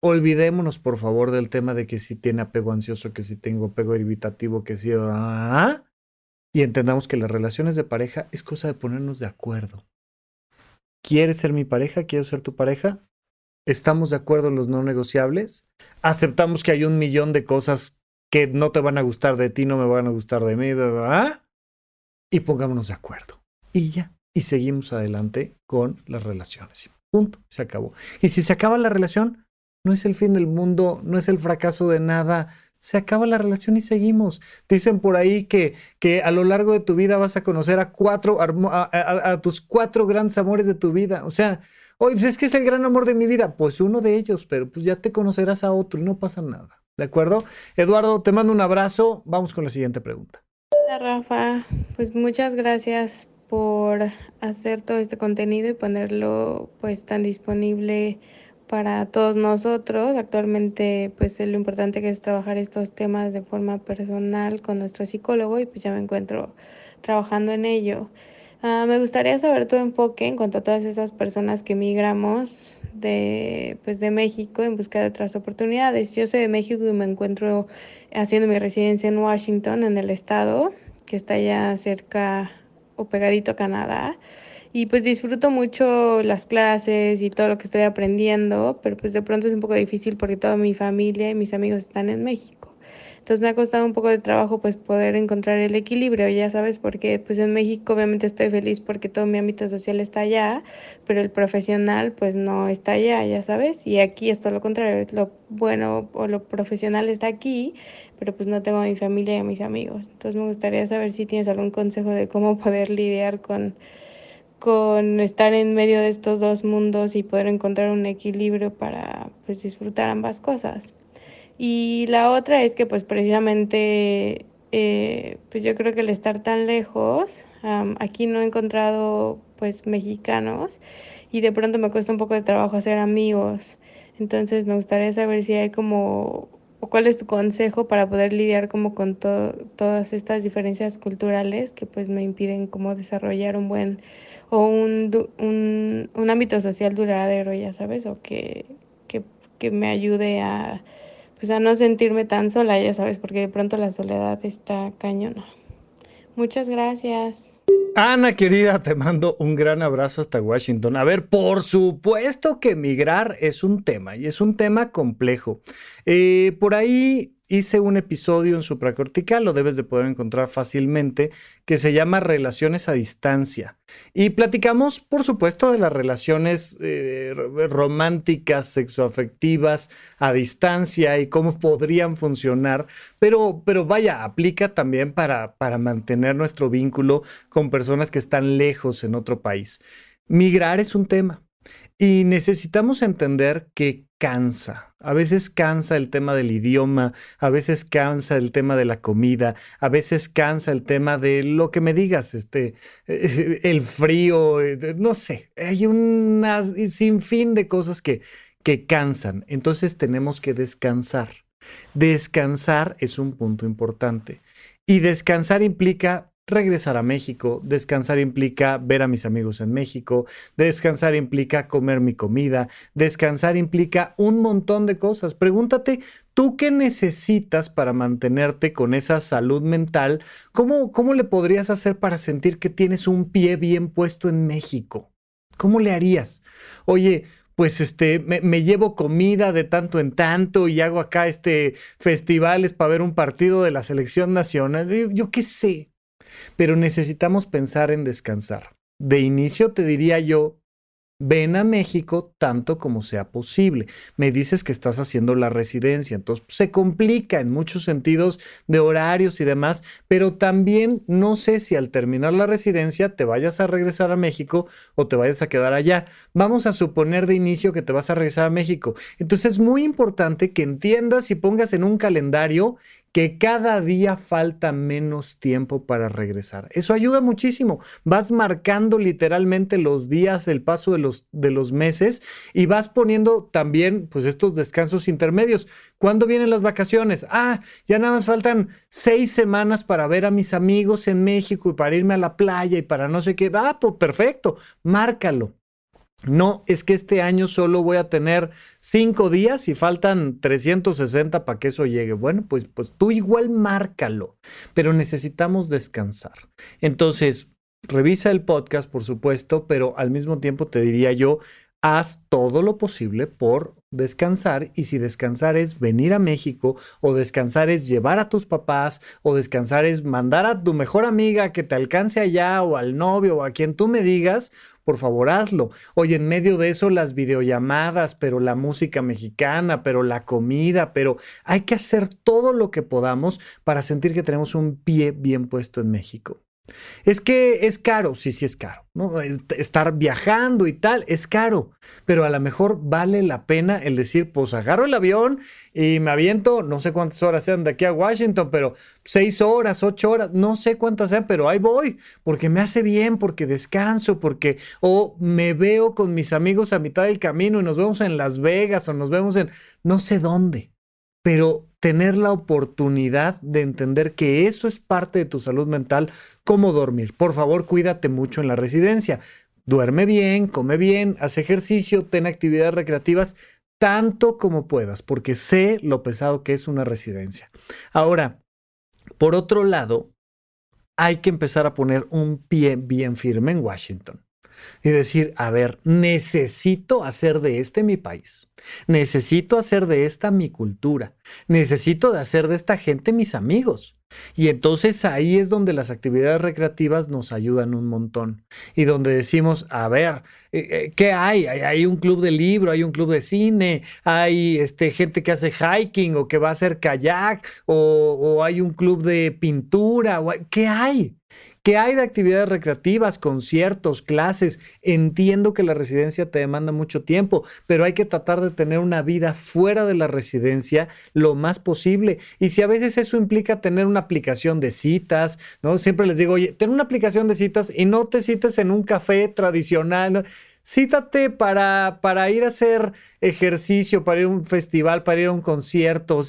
Olvidémonos, por favor, del tema de que si tiene apego ansioso, que si tengo apego evitativo, que si... ¿ah? Y entendamos que las relaciones de pareja es cosa de ponernos de acuerdo. ¿Quieres ser mi pareja? ¿Quiero ser tu pareja? ¿Estamos de acuerdo en los no negociables? ¿Aceptamos que hay un millón de cosas que no te van a gustar de ti, no me van a gustar de mí? Y pongámonos de acuerdo. Y ya. Y seguimos adelante con las relaciones. Punto. Se acabó. Y si se acaba la relación, no es el fin del mundo, no es el fracaso de nada se acaba la relación y seguimos. Dicen por ahí que, que a lo largo de tu vida vas a conocer a cuatro, a, tus cuatro grandes amores de tu vida. O sea, oye, pues es que es el gran amor de mi vida. Pues uno de ellos, pero pues ya te conocerás a otro y no pasa nada. ¿De acuerdo? Eduardo, te mando un abrazo. Vamos con la siguiente pregunta. Hola, Rafa. Pues muchas gracias por hacer todo este contenido y ponerlo pues tan disponible para todos nosotros. Actualmente, pues lo importante que es trabajar estos temas de forma personal con nuestro psicólogo y pues ya me encuentro trabajando en ello. Ah, me gustaría saber tu enfoque en cuanto a todas esas personas que migramos de, pues de México en busca de otras oportunidades. Yo soy de México y me encuentro haciendo mi residencia en Washington, en el estado, que está ya cerca o pegadito a Canadá y pues disfruto mucho las clases y todo lo que estoy aprendiendo, pero pues de pronto es un poco difícil porque toda mi familia y mis amigos están en México. Entonces me ha costado un poco de trabajo pues poder encontrar el equilibrio, ya sabes, porque pues en México obviamente estoy feliz porque todo mi ámbito social está allá, pero el profesional pues no está allá, ya sabes, y aquí es todo lo contrario, lo bueno o lo profesional está aquí, pero pues no tengo a mi familia y a mis amigos. Entonces me gustaría saber si tienes algún consejo de cómo poder lidiar con con estar en medio de estos dos mundos y poder encontrar un equilibrio para pues disfrutar ambas cosas. Y la otra es que pues precisamente eh, pues yo creo que el estar tan lejos, aquí no he encontrado pues mexicanos y de pronto me cuesta un poco de trabajo hacer amigos. Entonces me gustaría saber si hay como, o cuál es tu consejo para poder lidiar como con todas estas diferencias culturales que pues me impiden como desarrollar un buen o un, un, un ámbito social duradero, ya sabes, o que, que, que me ayude a, pues a no sentirme tan sola, ya sabes, porque de pronto la soledad está cañona. Muchas gracias. Ana querida, te mando un gran abrazo hasta Washington. A ver, por supuesto que migrar es un tema y es un tema complejo. Eh, por ahí hice un episodio en supracortical, lo debes de poder encontrar fácilmente, que se llama Relaciones a Distancia. Y platicamos, por supuesto, de las relaciones eh, románticas, sexoafectivas a distancia y cómo podrían funcionar, pero, pero vaya, aplica también para, para mantener nuestro vínculo con personas que están lejos en otro país. Migrar es un tema. Y necesitamos entender que cansa. A veces cansa el tema del idioma, a veces cansa el tema de la comida, a veces cansa el tema de lo que me digas, este, el frío, eh, no sé, hay un sinfín de cosas que, que cansan. Entonces tenemos que descansar. Descansar es un punto importante. Y descansar implica regresar a México. Descansar implica ver a mis amigos en México. Descansar implica comer mi comida. Descansar implica un montón de cosas. Pregúntate, ¿tú qué necesitas para mantenerte con esa salud mental? ¿Cómo, cómo le podrías hacer para sentir que tienes un pie bien puesto en México? ¿Cómo le harías? Oye, pues este, me, llevo comida de tanto en tanto y hago acá este festivales para ver un partido de la selección nacional. yo qué sé, pero necesitamos pensar en descansar. De inicio te diría yo, ven a México tanto como sea posible. Me dices que estás haciendo la residencia, entonces se complica en muchos sentidos de horarios y demás, pero también no sé si al terminar la residencia te vayas a regresar a México o te vayas a quedar allá. Vamos a suponer de inicio que te vas a regresar a México. Entonces es muy importante que entiendas y pongas en un calendario que cada día falta menos tiempo para regresar. Eso ayuda muchísimo. Vas marcando literalmente los días, el paso de los, de los meses y vas poniendo también pues estos descansos intermedios. ¿Cuándo vienen las vacaciones? Ah, ya nada más faltan seis semanas para ver a mis amigos en México y para irme a la playa y para no sé qué. Ah, pues perfecto, márcalo. No, es que este año solo voy a tener cinco días y faltan 360 para que eso llegue. Bueno, pues, pues tú igual márcalo, pero necesitamos descansar. Entonces, revisa el podcast, por supuesto, pero al mismo tiempo te diría yo, haz todo lo posible por descansar y si descansar es venir a México o descansar es llevar a tus papás o descansar es mandar a tu mejor amiga que te alcance allá o al novio o a quien tú me digas, por favor hazlo. Oye, en medio de eso las videollamadas, pero la música mexicana, pero la comida, pero hay que hacer todo lo que podamos para sentir que tenemos un pie bien puesto en México. Es que es caro, sí, sí es caro, ¿no? Estar viajando y tal es caro, pero a lo mejor vale la pena el decir, pues agarro el avión y me aviento, no sé cuántas horas sean de aquí a Washington, pero seis horas, ocho horas, no sé cuántas sean, pero ahí voy, porque me hace bien, porque descanso, porque o me veo con mis amigos a mitad del camino y nos vemos en Las Vegas o nos vemos en no sé dónde pero tener la oportunidad de entender que eso es parte de tu salud mental, como dormir. Por favor, cuídate mucho en la residencia. Duerme bien, come bien, haz ejercicio, ten actividades recreativas tanto como puedas, porque sé lo pesado que es una residencia. Ahora, por otro lado, hay que empezar a poner un pie bien firme en Washington y decir, a ver, necesito hacer de este mi país, necesito hacer de esta mi cultura, necesito de hacer de esta gente mis amigos. Y entonces ahí es donde las actividades recreativas nos ayudan un montón. Y donde decimos, a ver, eh, eh, ¿qué hay? Hay un club de libro, hay un club de cine, hay este, gente que hace hiking o que va a hacer kayak, o, o hay un club de pintura. ¿Qué hay? ¿Qué hay de actividades recreativas, conciertos, clases? Entiendo que la residencia te demanda mucho tiempo, pero hay que tratar de tener una vida fuera de la residencia lo más posible. Y si a veces eso implica tener una aplicación de citas, ¿no? Siempre les digo, oye, ten una aplicación de citas y no te cites en un café tradicional. Cítate para, para ir a hacer ejercicio, para ir a un festival, para ir a un concierto.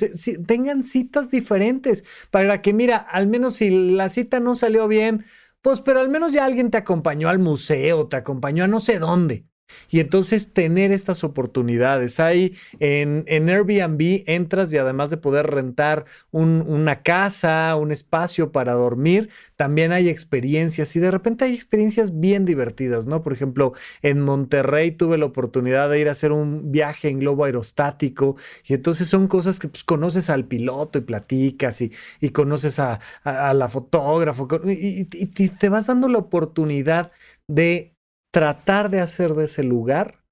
tengan citas diferentes para que, mira, al menos si la cita no salió bien, pues, pero al menos ya alguien te acompañó al museo, te acompañó a no sé dónde. Y entonces tener estas oportunidades. Hay en, en Airbnb entras y además de poder rentar una casa, un espacio para dormir, también hay experiencias y de repente hay experiencias bien divertidas, ¿no? Por ejemplo, en Monterrey tuve la oportunidad de ir a hacer un viaje en globo aerostático y entonces son cosas que pues, conoces al piloto y platicas y, y conoces a, la fotógrafo y te vas dando la oportunidad de tratar de hacer de ese lugar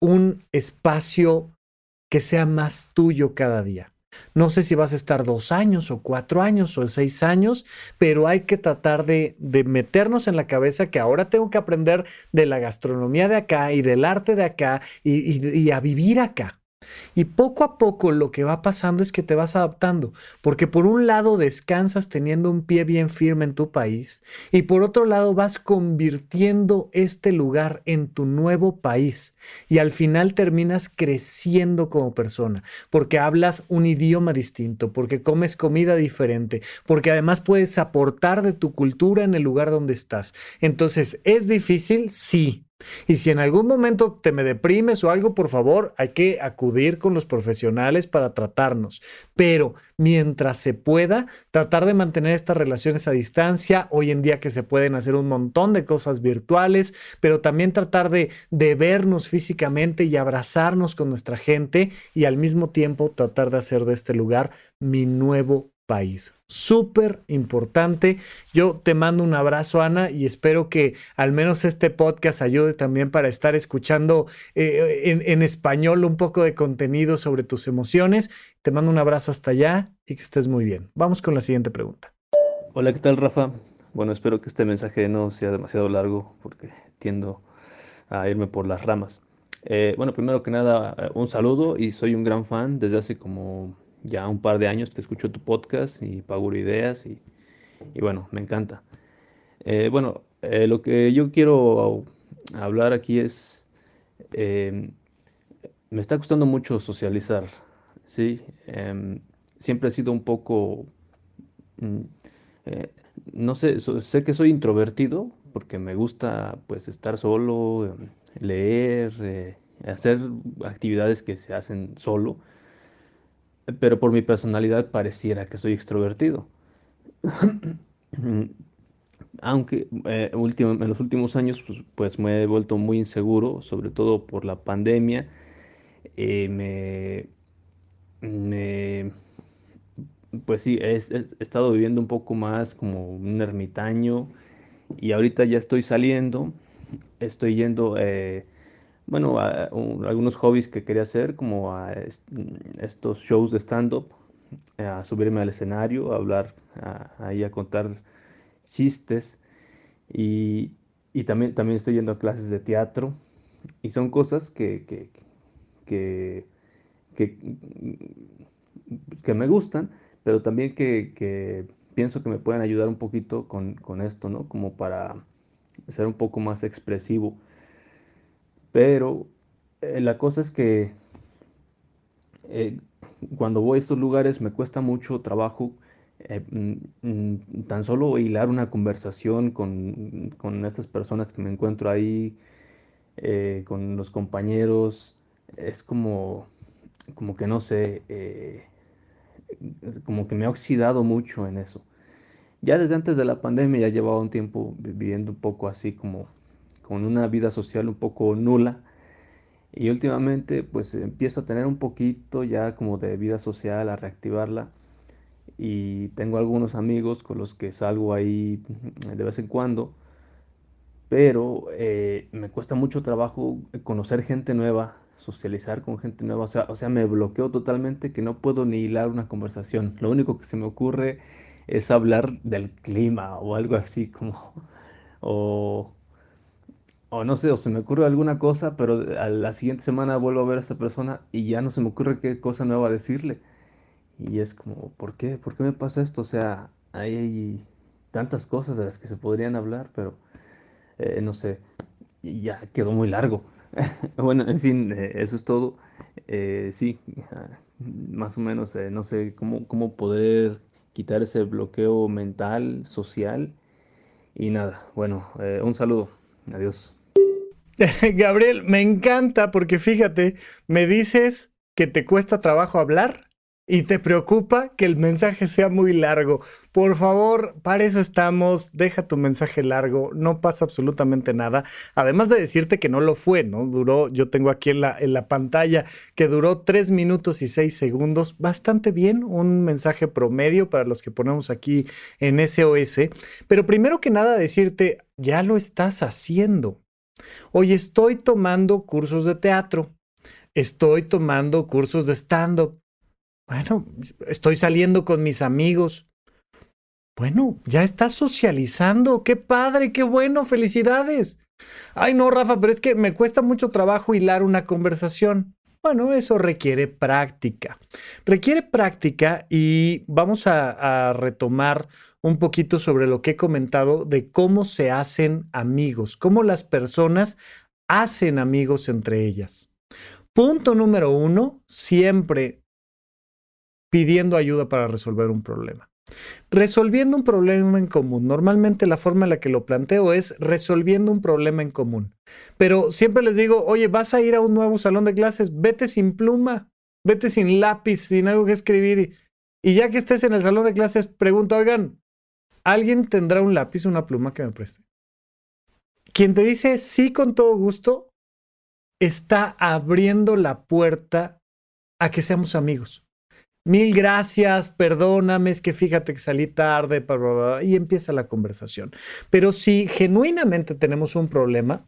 un espacio que sea más tuyo cada día. No sé si vas a estar dos años o cuatro años o seis años, pero hay que tratar de, de, meternos en la cabeza que ahora tengo que aprender de la gastronomía de acá y del arte de acá y, y a vivir acá. Y poco a poco lo que va pasando es que te vas adaptando, porque por un lado descansas teniendo un pie bien firme en tu país y por otro lado vas convirtiendo este lugar en tu nuevo país y al final terminas creciendo como persona, porque hablas un idioma distinto, porque comes comida diferente, porque además puedes aportar de tu cultura en el lugar donde estás. Entonces, ¿es difícil? Sí, y si en algún momento te me deprimes o algo, por favor, hay que acudir con los profesionales para tratarnos. Pero mientras se pueda, tratar de mantener estas relaciones a distancia. Hoy en día que se pueden hacer un montón de cosas virtuales, pero también tratar de, vernos físicamente y abrazarnos con nuestra gente y al mismo tiempo tratar de hacer de este lugar mi nuevo país. Súper importante. Yo te mando un abrazo, Ana, y espero que al menos este podcast ayude también para estar escuchando eh, en, en, español un poco de contenido sobre tus emociones. Te mando un abrazo hasta allá y que estés muy bien. Vamos con la siguiente pregunta. Hola, ¿qué tal, Rafa? Bueno, espero que este mensaje no sea demasiado largo porque tiendo a irme por las ramas. Eh, bueno, primero que nada, eh, un saludo y soy un gran fan desde hace como ya un par de años que escucho tu podcast y pago ideas y, y, bueno, me encanta. Eh, bueno, eh, lo que yo quiero hablar aquí es, eh, me está costando mucho socializar, ¿sí? Em, siempre he sido un poco, mm, no sé, sé que soy introvertido porque me gusta pues estar solo, leer, hacer actividades que se hacen solo pero por mi personalidad pareciera que soy extrovertido. Aunque eh, en los últimos años pues, pues, me he vuelto muy inseguro, sobre todo por la pandemia. Eh, me, pues sí, he, estado viviendo un poco más como un ermitaño y ahorita ya estoy saliendo, estoy yendo... Eh, bueno, algunos hobbies que quería hacer, como a estos shows de stand-up, a subirme al escenario, a hablar, ahí a contar chistes. Y, también, también estoy yendo a clases de teatro. Y son cosas que, que, que, que, me gustan, pero también que, pienso que me pueden ayudar un poquito con, con esto, ¿no? Como para ser un poco más expresivo pero eh, la cosa es que eh, cuando voy a estos lugares me cuesta mucho trabajo eh, mm, mm, tan solo hilar una conversación con, con, estas personas que me encuentro ahí, con los compañeros, es como, como que no sé, como que me ha oxidado mucho en eso. Ya desde antes de la pandemia ya llevaba un tiempo viviendo un poco así como con una vida social un poco nula. Y últimamente pues empiezo a tener un poquito ya como de vida social, a reactivarla. Y tengo algunos amigos con los que salgo ahí de vez en cuando. Pero eh, me cuesta mucho trabajo conocer gente nueva, socializar con gente nueva. O sea, o sea, me bloqueo totalmente que no puedo ni hilar una conversación. Lo único que se me ocurre es hablar del clima o algo así como... O, o no sé, o se me ocurre alguna cosa, pero a la siguiente semana vuelvo a ver a esa persona y ya no se me ocurre qué cosa nueva decirle. Y es como, ¿por qué? ¿Por qué me pasa esto? O sea, hay tantas cosas de las que se podrían hablar, pero eh, no sé, y ya quedó muy largo. bueno, en fin, eh, eso es todo. Eh, sí, más o menos, no sé cómo, cómo poder quitar ese bloqueo mental, social. Y nada, bueno, un saludo. Adiós. Gabriel, me encanta porque fíjate, me dices que te cuesta trabajo hablar y te preocupa que el mensaje sea muy largo. Por favor, para eso estamos, deja tu mensaje largo, no pasa absolutamente nada. Además de decirte que no lo fue, ¿no? Duró, yo tengo aquí en la, en la pantalla que duró 3 minutos y 6 segundos, bastante bien, un mensaje promedio para los que ponemos aquí en SOS. Pero primero que nada decirte, ya lo estás haciendo. Hoy estoy tomando cursos de teatro, estoy tomando cursos de stand-up bueno, estoy saliendo con mis amigos. Bueno, ya estás socializando. Qué padre, qué bueno, felicidades. Ay, no, Rafa, pero es que me cuesta mucho trabajo hilar una conversación. Bueno, eso requiere práctica. Requiere práctica y vamos a, a, retomar un poquito sobre lo que he comentado de cómo se hacen amigos, cómo las personas hacen amigos entre ellas. Punto número uno, siempre pidiendo ayuda para resolver un problema. Resolviendo un problema en común. Normalmente la forma en la que lo planteo es resolviendo un problema en común. Pero siempre les digo, oye, vas a ir a un nuevo salón de clases, vete sin pluma, vete sin lápiz, sin algo que escribir. Y, ya que estés en el salón de clases, pregunta, oigan, ¿alguien tendrá un lápiz, una pluma que me preste? Quien te dice sí con todo gusto, está abriendo la puerta a que seamos amigos. Mil gracias, perdóname, es que fíjate que salí tarde, y empieza la conversación. Pero si genuinamente tenemos un problema,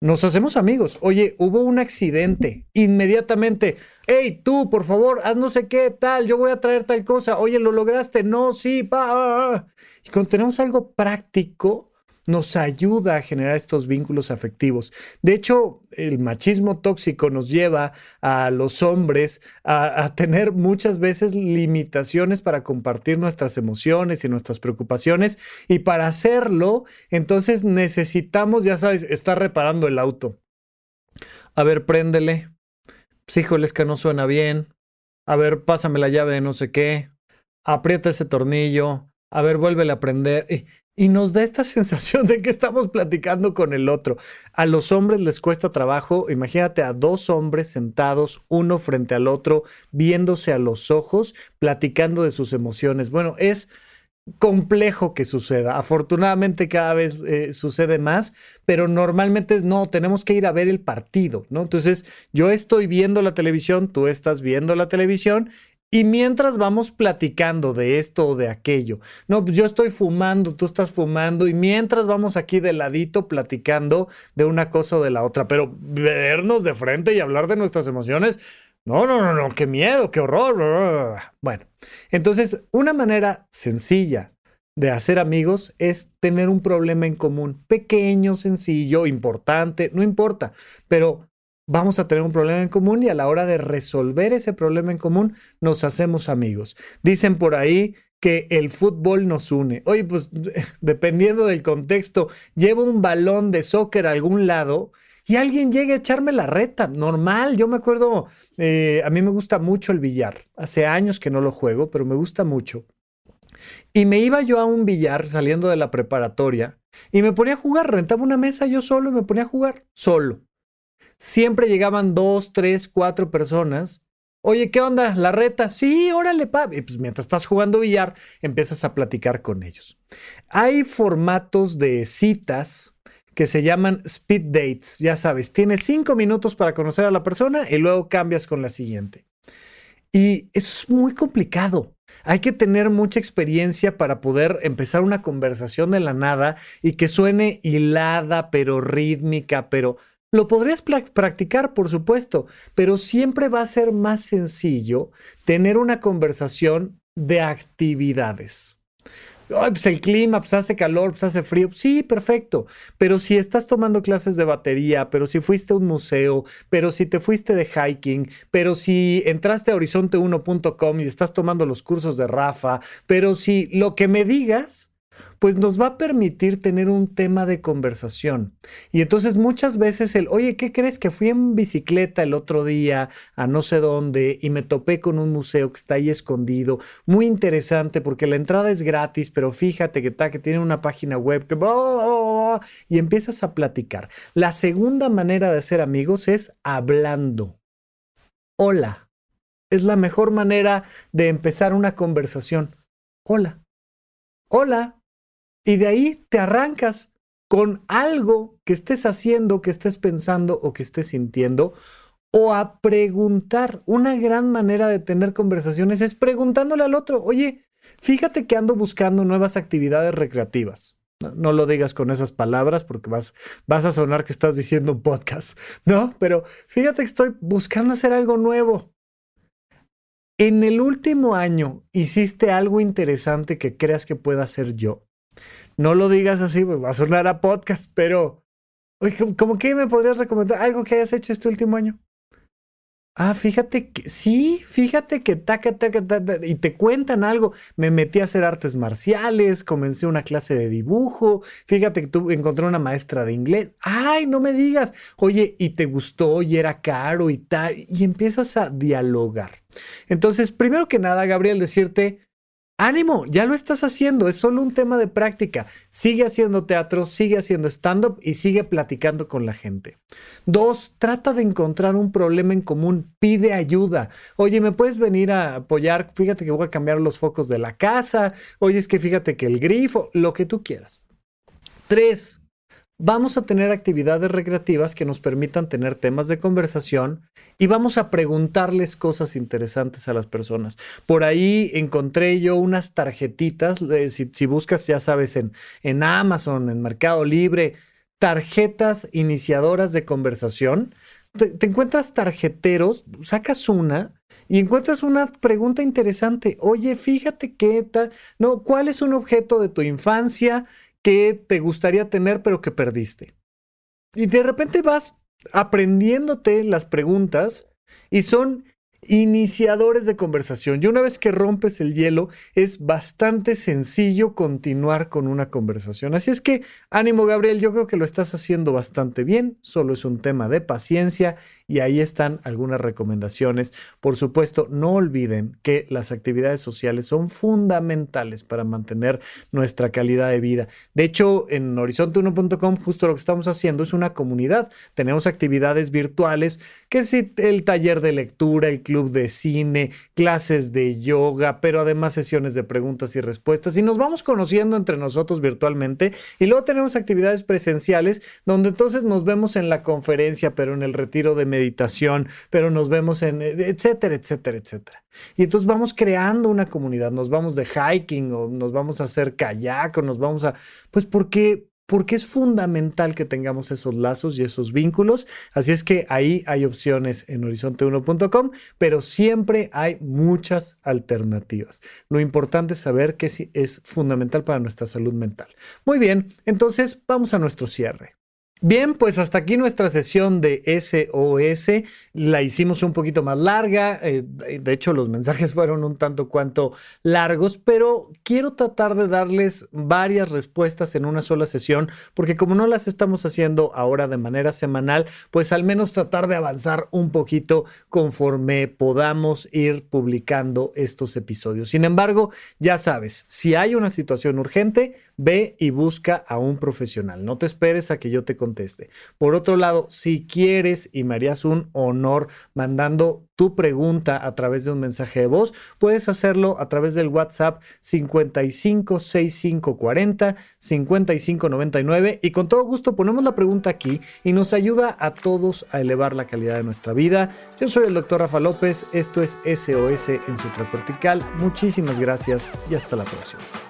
nos hacemos amigos. Oye, hubo un accidente. Inmediatamente, hey, tú, por favor, haz no sé qué, tal, yo voy a traer tal cosa. Oye, ¿lo lograste? No, sí, pa. Y cuando tenemos algo práctico, nos ayuda a generar estos vínculos afectivos. De hecho, el machismo tóxico nos lleva a los hombres a, tener muchas veces limitaciones para compartir nuestras emociones y nuestras preocupaciones y para hacerlo, entonces necesitamos, ya sabes, estar reparando el auto. A ver, préndele. Sí, híjoles que no suena bien. A ver, pásame la llave de no sé qué. Aprieta ese tornillo. A ver, vuélvele a prender y nos da esta sensación de que estamos platicando con el otro. A los hombres les cuesta trabajo, imagínate a dos hombres sentados uno frente al otro, viéndose a los ojos, platicando de sus emociones. Bueno, es complejo que suceda. Afortunadamente cada vez eh, sucede más, pero normalmente no, tenemos que ir a ver el partido, ¿no? Entonces, yo estoy viendo la televisión, tú estás viendo la televisión y mientras vamos platicando de esto o de aquello, no, pues yo estoy fumando, tú estás fumando, y mientras vamos aquí de ladito platicando de una cosa o de la otra, pero vernos de frente y hablar de nuestras emociones, no, no, no, no, qué miedo, qué horror. Bueno, entonces una manera sencilla de hacer amigos es tener un problema en común, pequeño, sencillo, importante, no importa, pero vamos a tener un problema en común y a la hora de resolver ese problema en común nos hacemos amigos. Dicen por ahí que el fútbol nos une. Oye, pues dependiendo del contexto, llevo un balón de soccer a algún lado y alguien llega a echarme la reta. Normal, yo me acuerdo, eh, a mí me gusta mucho el billar. Hace años que no lo juego, pero me gusta mucho. Y me iba yo a un billar saliendo de la preparatoria y me ponía a jugar, rentaba una mesa yo solo y me ponía a jugar solo siempre llegaban dos, tres, cuatro personas. Oye, ¿qué onda? ¿La reta? Sí, órale, pa. Y pues mientras estás jugando billar, empiezas a platicar con ellos. Hay formatos de citas que se llaman speed dates. Ya sabes, tienes cinco minutos para conocer a la persona y luego cambias con la siguiente. Y eso es muy complicado. Hay que tener mucha experiencia para poder empezar una conversación de la nada y que suene hilada, pero rítmica, pero lo podrías practicar, por supuesto, pero siempre va a ser más sencillo tener una conversación de actividades. pues el clima, pues hace calor, pues hace frío. Sí, perfecto. Pero si estás tomando clases de batería, pero si fuiste a un museo, pero si te fuiste de hiking, pero si entraste a horizonte1.com y estás tomando los cursos de Rafa, pero si lo que me digas, pues nos va a permitir tener un tema de conversación. Y entonces muchas veces el, oye, ¿qué crees que fui en bicicleta el otro día a no sé dónde y me topé con un museo que está ahí escondido? Muy interesante porque la entrada es gratis, pero fíjate que, está, que tiene una página web que... Y empiezas a platicar. La segunda manera de ser amigos es hablando. Hola. Es la mejor manera de empezar una conversación. Hola. Hola. Y de ahí te arrancas con algo que estés haciendo, que estés pensando o que estés sintiendo, o a preguntar. Una gran manera de tener conversaciones es preguntándole al otro, oye, fíjate que ando buscando nuevas actividades recreativas. No, lo digas con esas palabras porque vas, vas a sonar que estás diciendo un podcast, ¿no? Pero fíjate que estoy buscando hacer algo nuevo. En el último año hiciste algo interesante que creas que pueda hacer yo. No lo digas así, pues va a sonar a podcast, pero ¿cómo que me podrías recomendar algo que hayas hecho este último año? Ah, fíjate que sí, fíjate que taca, taca, taca, y te cuentan algo. Me metí a hacer artes marciales, comencé una clase de dibujo. Fíjate que tú encontré una maestra de inglés. Ay, no me digas. Oye, y te gustó y era caro y tal. Y empiezas a dialogar. Entonces, primero que nada, Gabriel, decirte, Ánimo, ya lo estás haciendo, es solo un tema de práctica. Sigue haciendo teatro, sigue haciendo stand-up y sigue platicando con la gente. Dos, trata de encontrar un problema en común, pide ayuda. Oye, ¿me puedes venir a apoyar? Fíjate que voy a cambiar los focos de la casa. Oye, es que fíjate que el grifo, lo que tú quieras. Tres, vamos a tener actividades recreativas que nos permitan tener temas de conversación y vamos a preguntarles cosas interesantes a las personas. Por ahí encontré yo unas tarjetitas, si, buscas ya sabes en, en Amazon, en Mercado Libre, tarjetas iniciadoras de conversación. Te, encuentras tarjeteros, sacas una y encuentras una pregunta interesante. Oye, fíjate qué tal, no, ¿cuál es un objeto de tu infancia que te gustaría tener pero que perdiste. Y de repente vas aprendiéndote las preguntas y son iniciadores de conversación. Y una vez que rompes el hielo, es bastante sencillo continuar con una conversación. Así es que, ánimo Gabriel, yo creo que lo estás haciendo bastante bien, solo es un tema de paciencia y ahí están algunas recomendaciones. Por supuesto, no olviden que las actividades sociales son fundamentales para mantener nuestra calidad de vida. De hecho, en horizonte1.com justo lo que estamos haciendo es una comunidad. Tenemos actividades virtuales, que es el taller de lectura, el club de cine, clases de yoga, pero además sesiones de preguntas y respuestas. Y nos vamos conociendo entre nosotros virtualmente. Y luego tenemos actividades presenciales donde entonces nos vemos en la conferencia, pero en el retiro de meditación, pero nos vemos en etcétera, etcétera, etcétera. Y entonces vamos creando una comunidad, nos vamos de hiking o nos vamos a hacer kayak o nos vamos a, pues porque porque es fundamental que tengamos esos lazos y esos vínculos. Así es que ahí hay opciones en horizonte1.com, pero siempre hay muchas alternativas. Lo importante es saber que es fundamental para nuestra salud mental. Muy bien, entonces vamos a nuestro cierre. Bien, pues hasta aquí nuestra sesión de SOS. La hicimos un poquito más larga. Eh, de hecho, los mensajes fueron un tanto cuanto largos, pero quiero tratar de darles varias respuestas en una sola sesión, porque como no las estamos haciendo ahora de manera semanal, pues al menos tratar de avanzar un poquito conforme podamos ir publicando estos episodios. Sin embargo, ya sabes, si hay una situación urgente, ve y busca a un profesional. No te esperes a que yo te Por otro lado, si quieres y me harías un honor mandando tu pregunta a través de un mensaje de voz, puedes hacerlo a través del WhatsApp 556540 5599 y con todo gusto ponemos la pregunta aquí y nos ayuda a todos a elevar la calidad de nuestra vida. Yo soy el doctor Rafa López, esto es SOS en supracortical. Muchísimas gracias y hasta la próxima.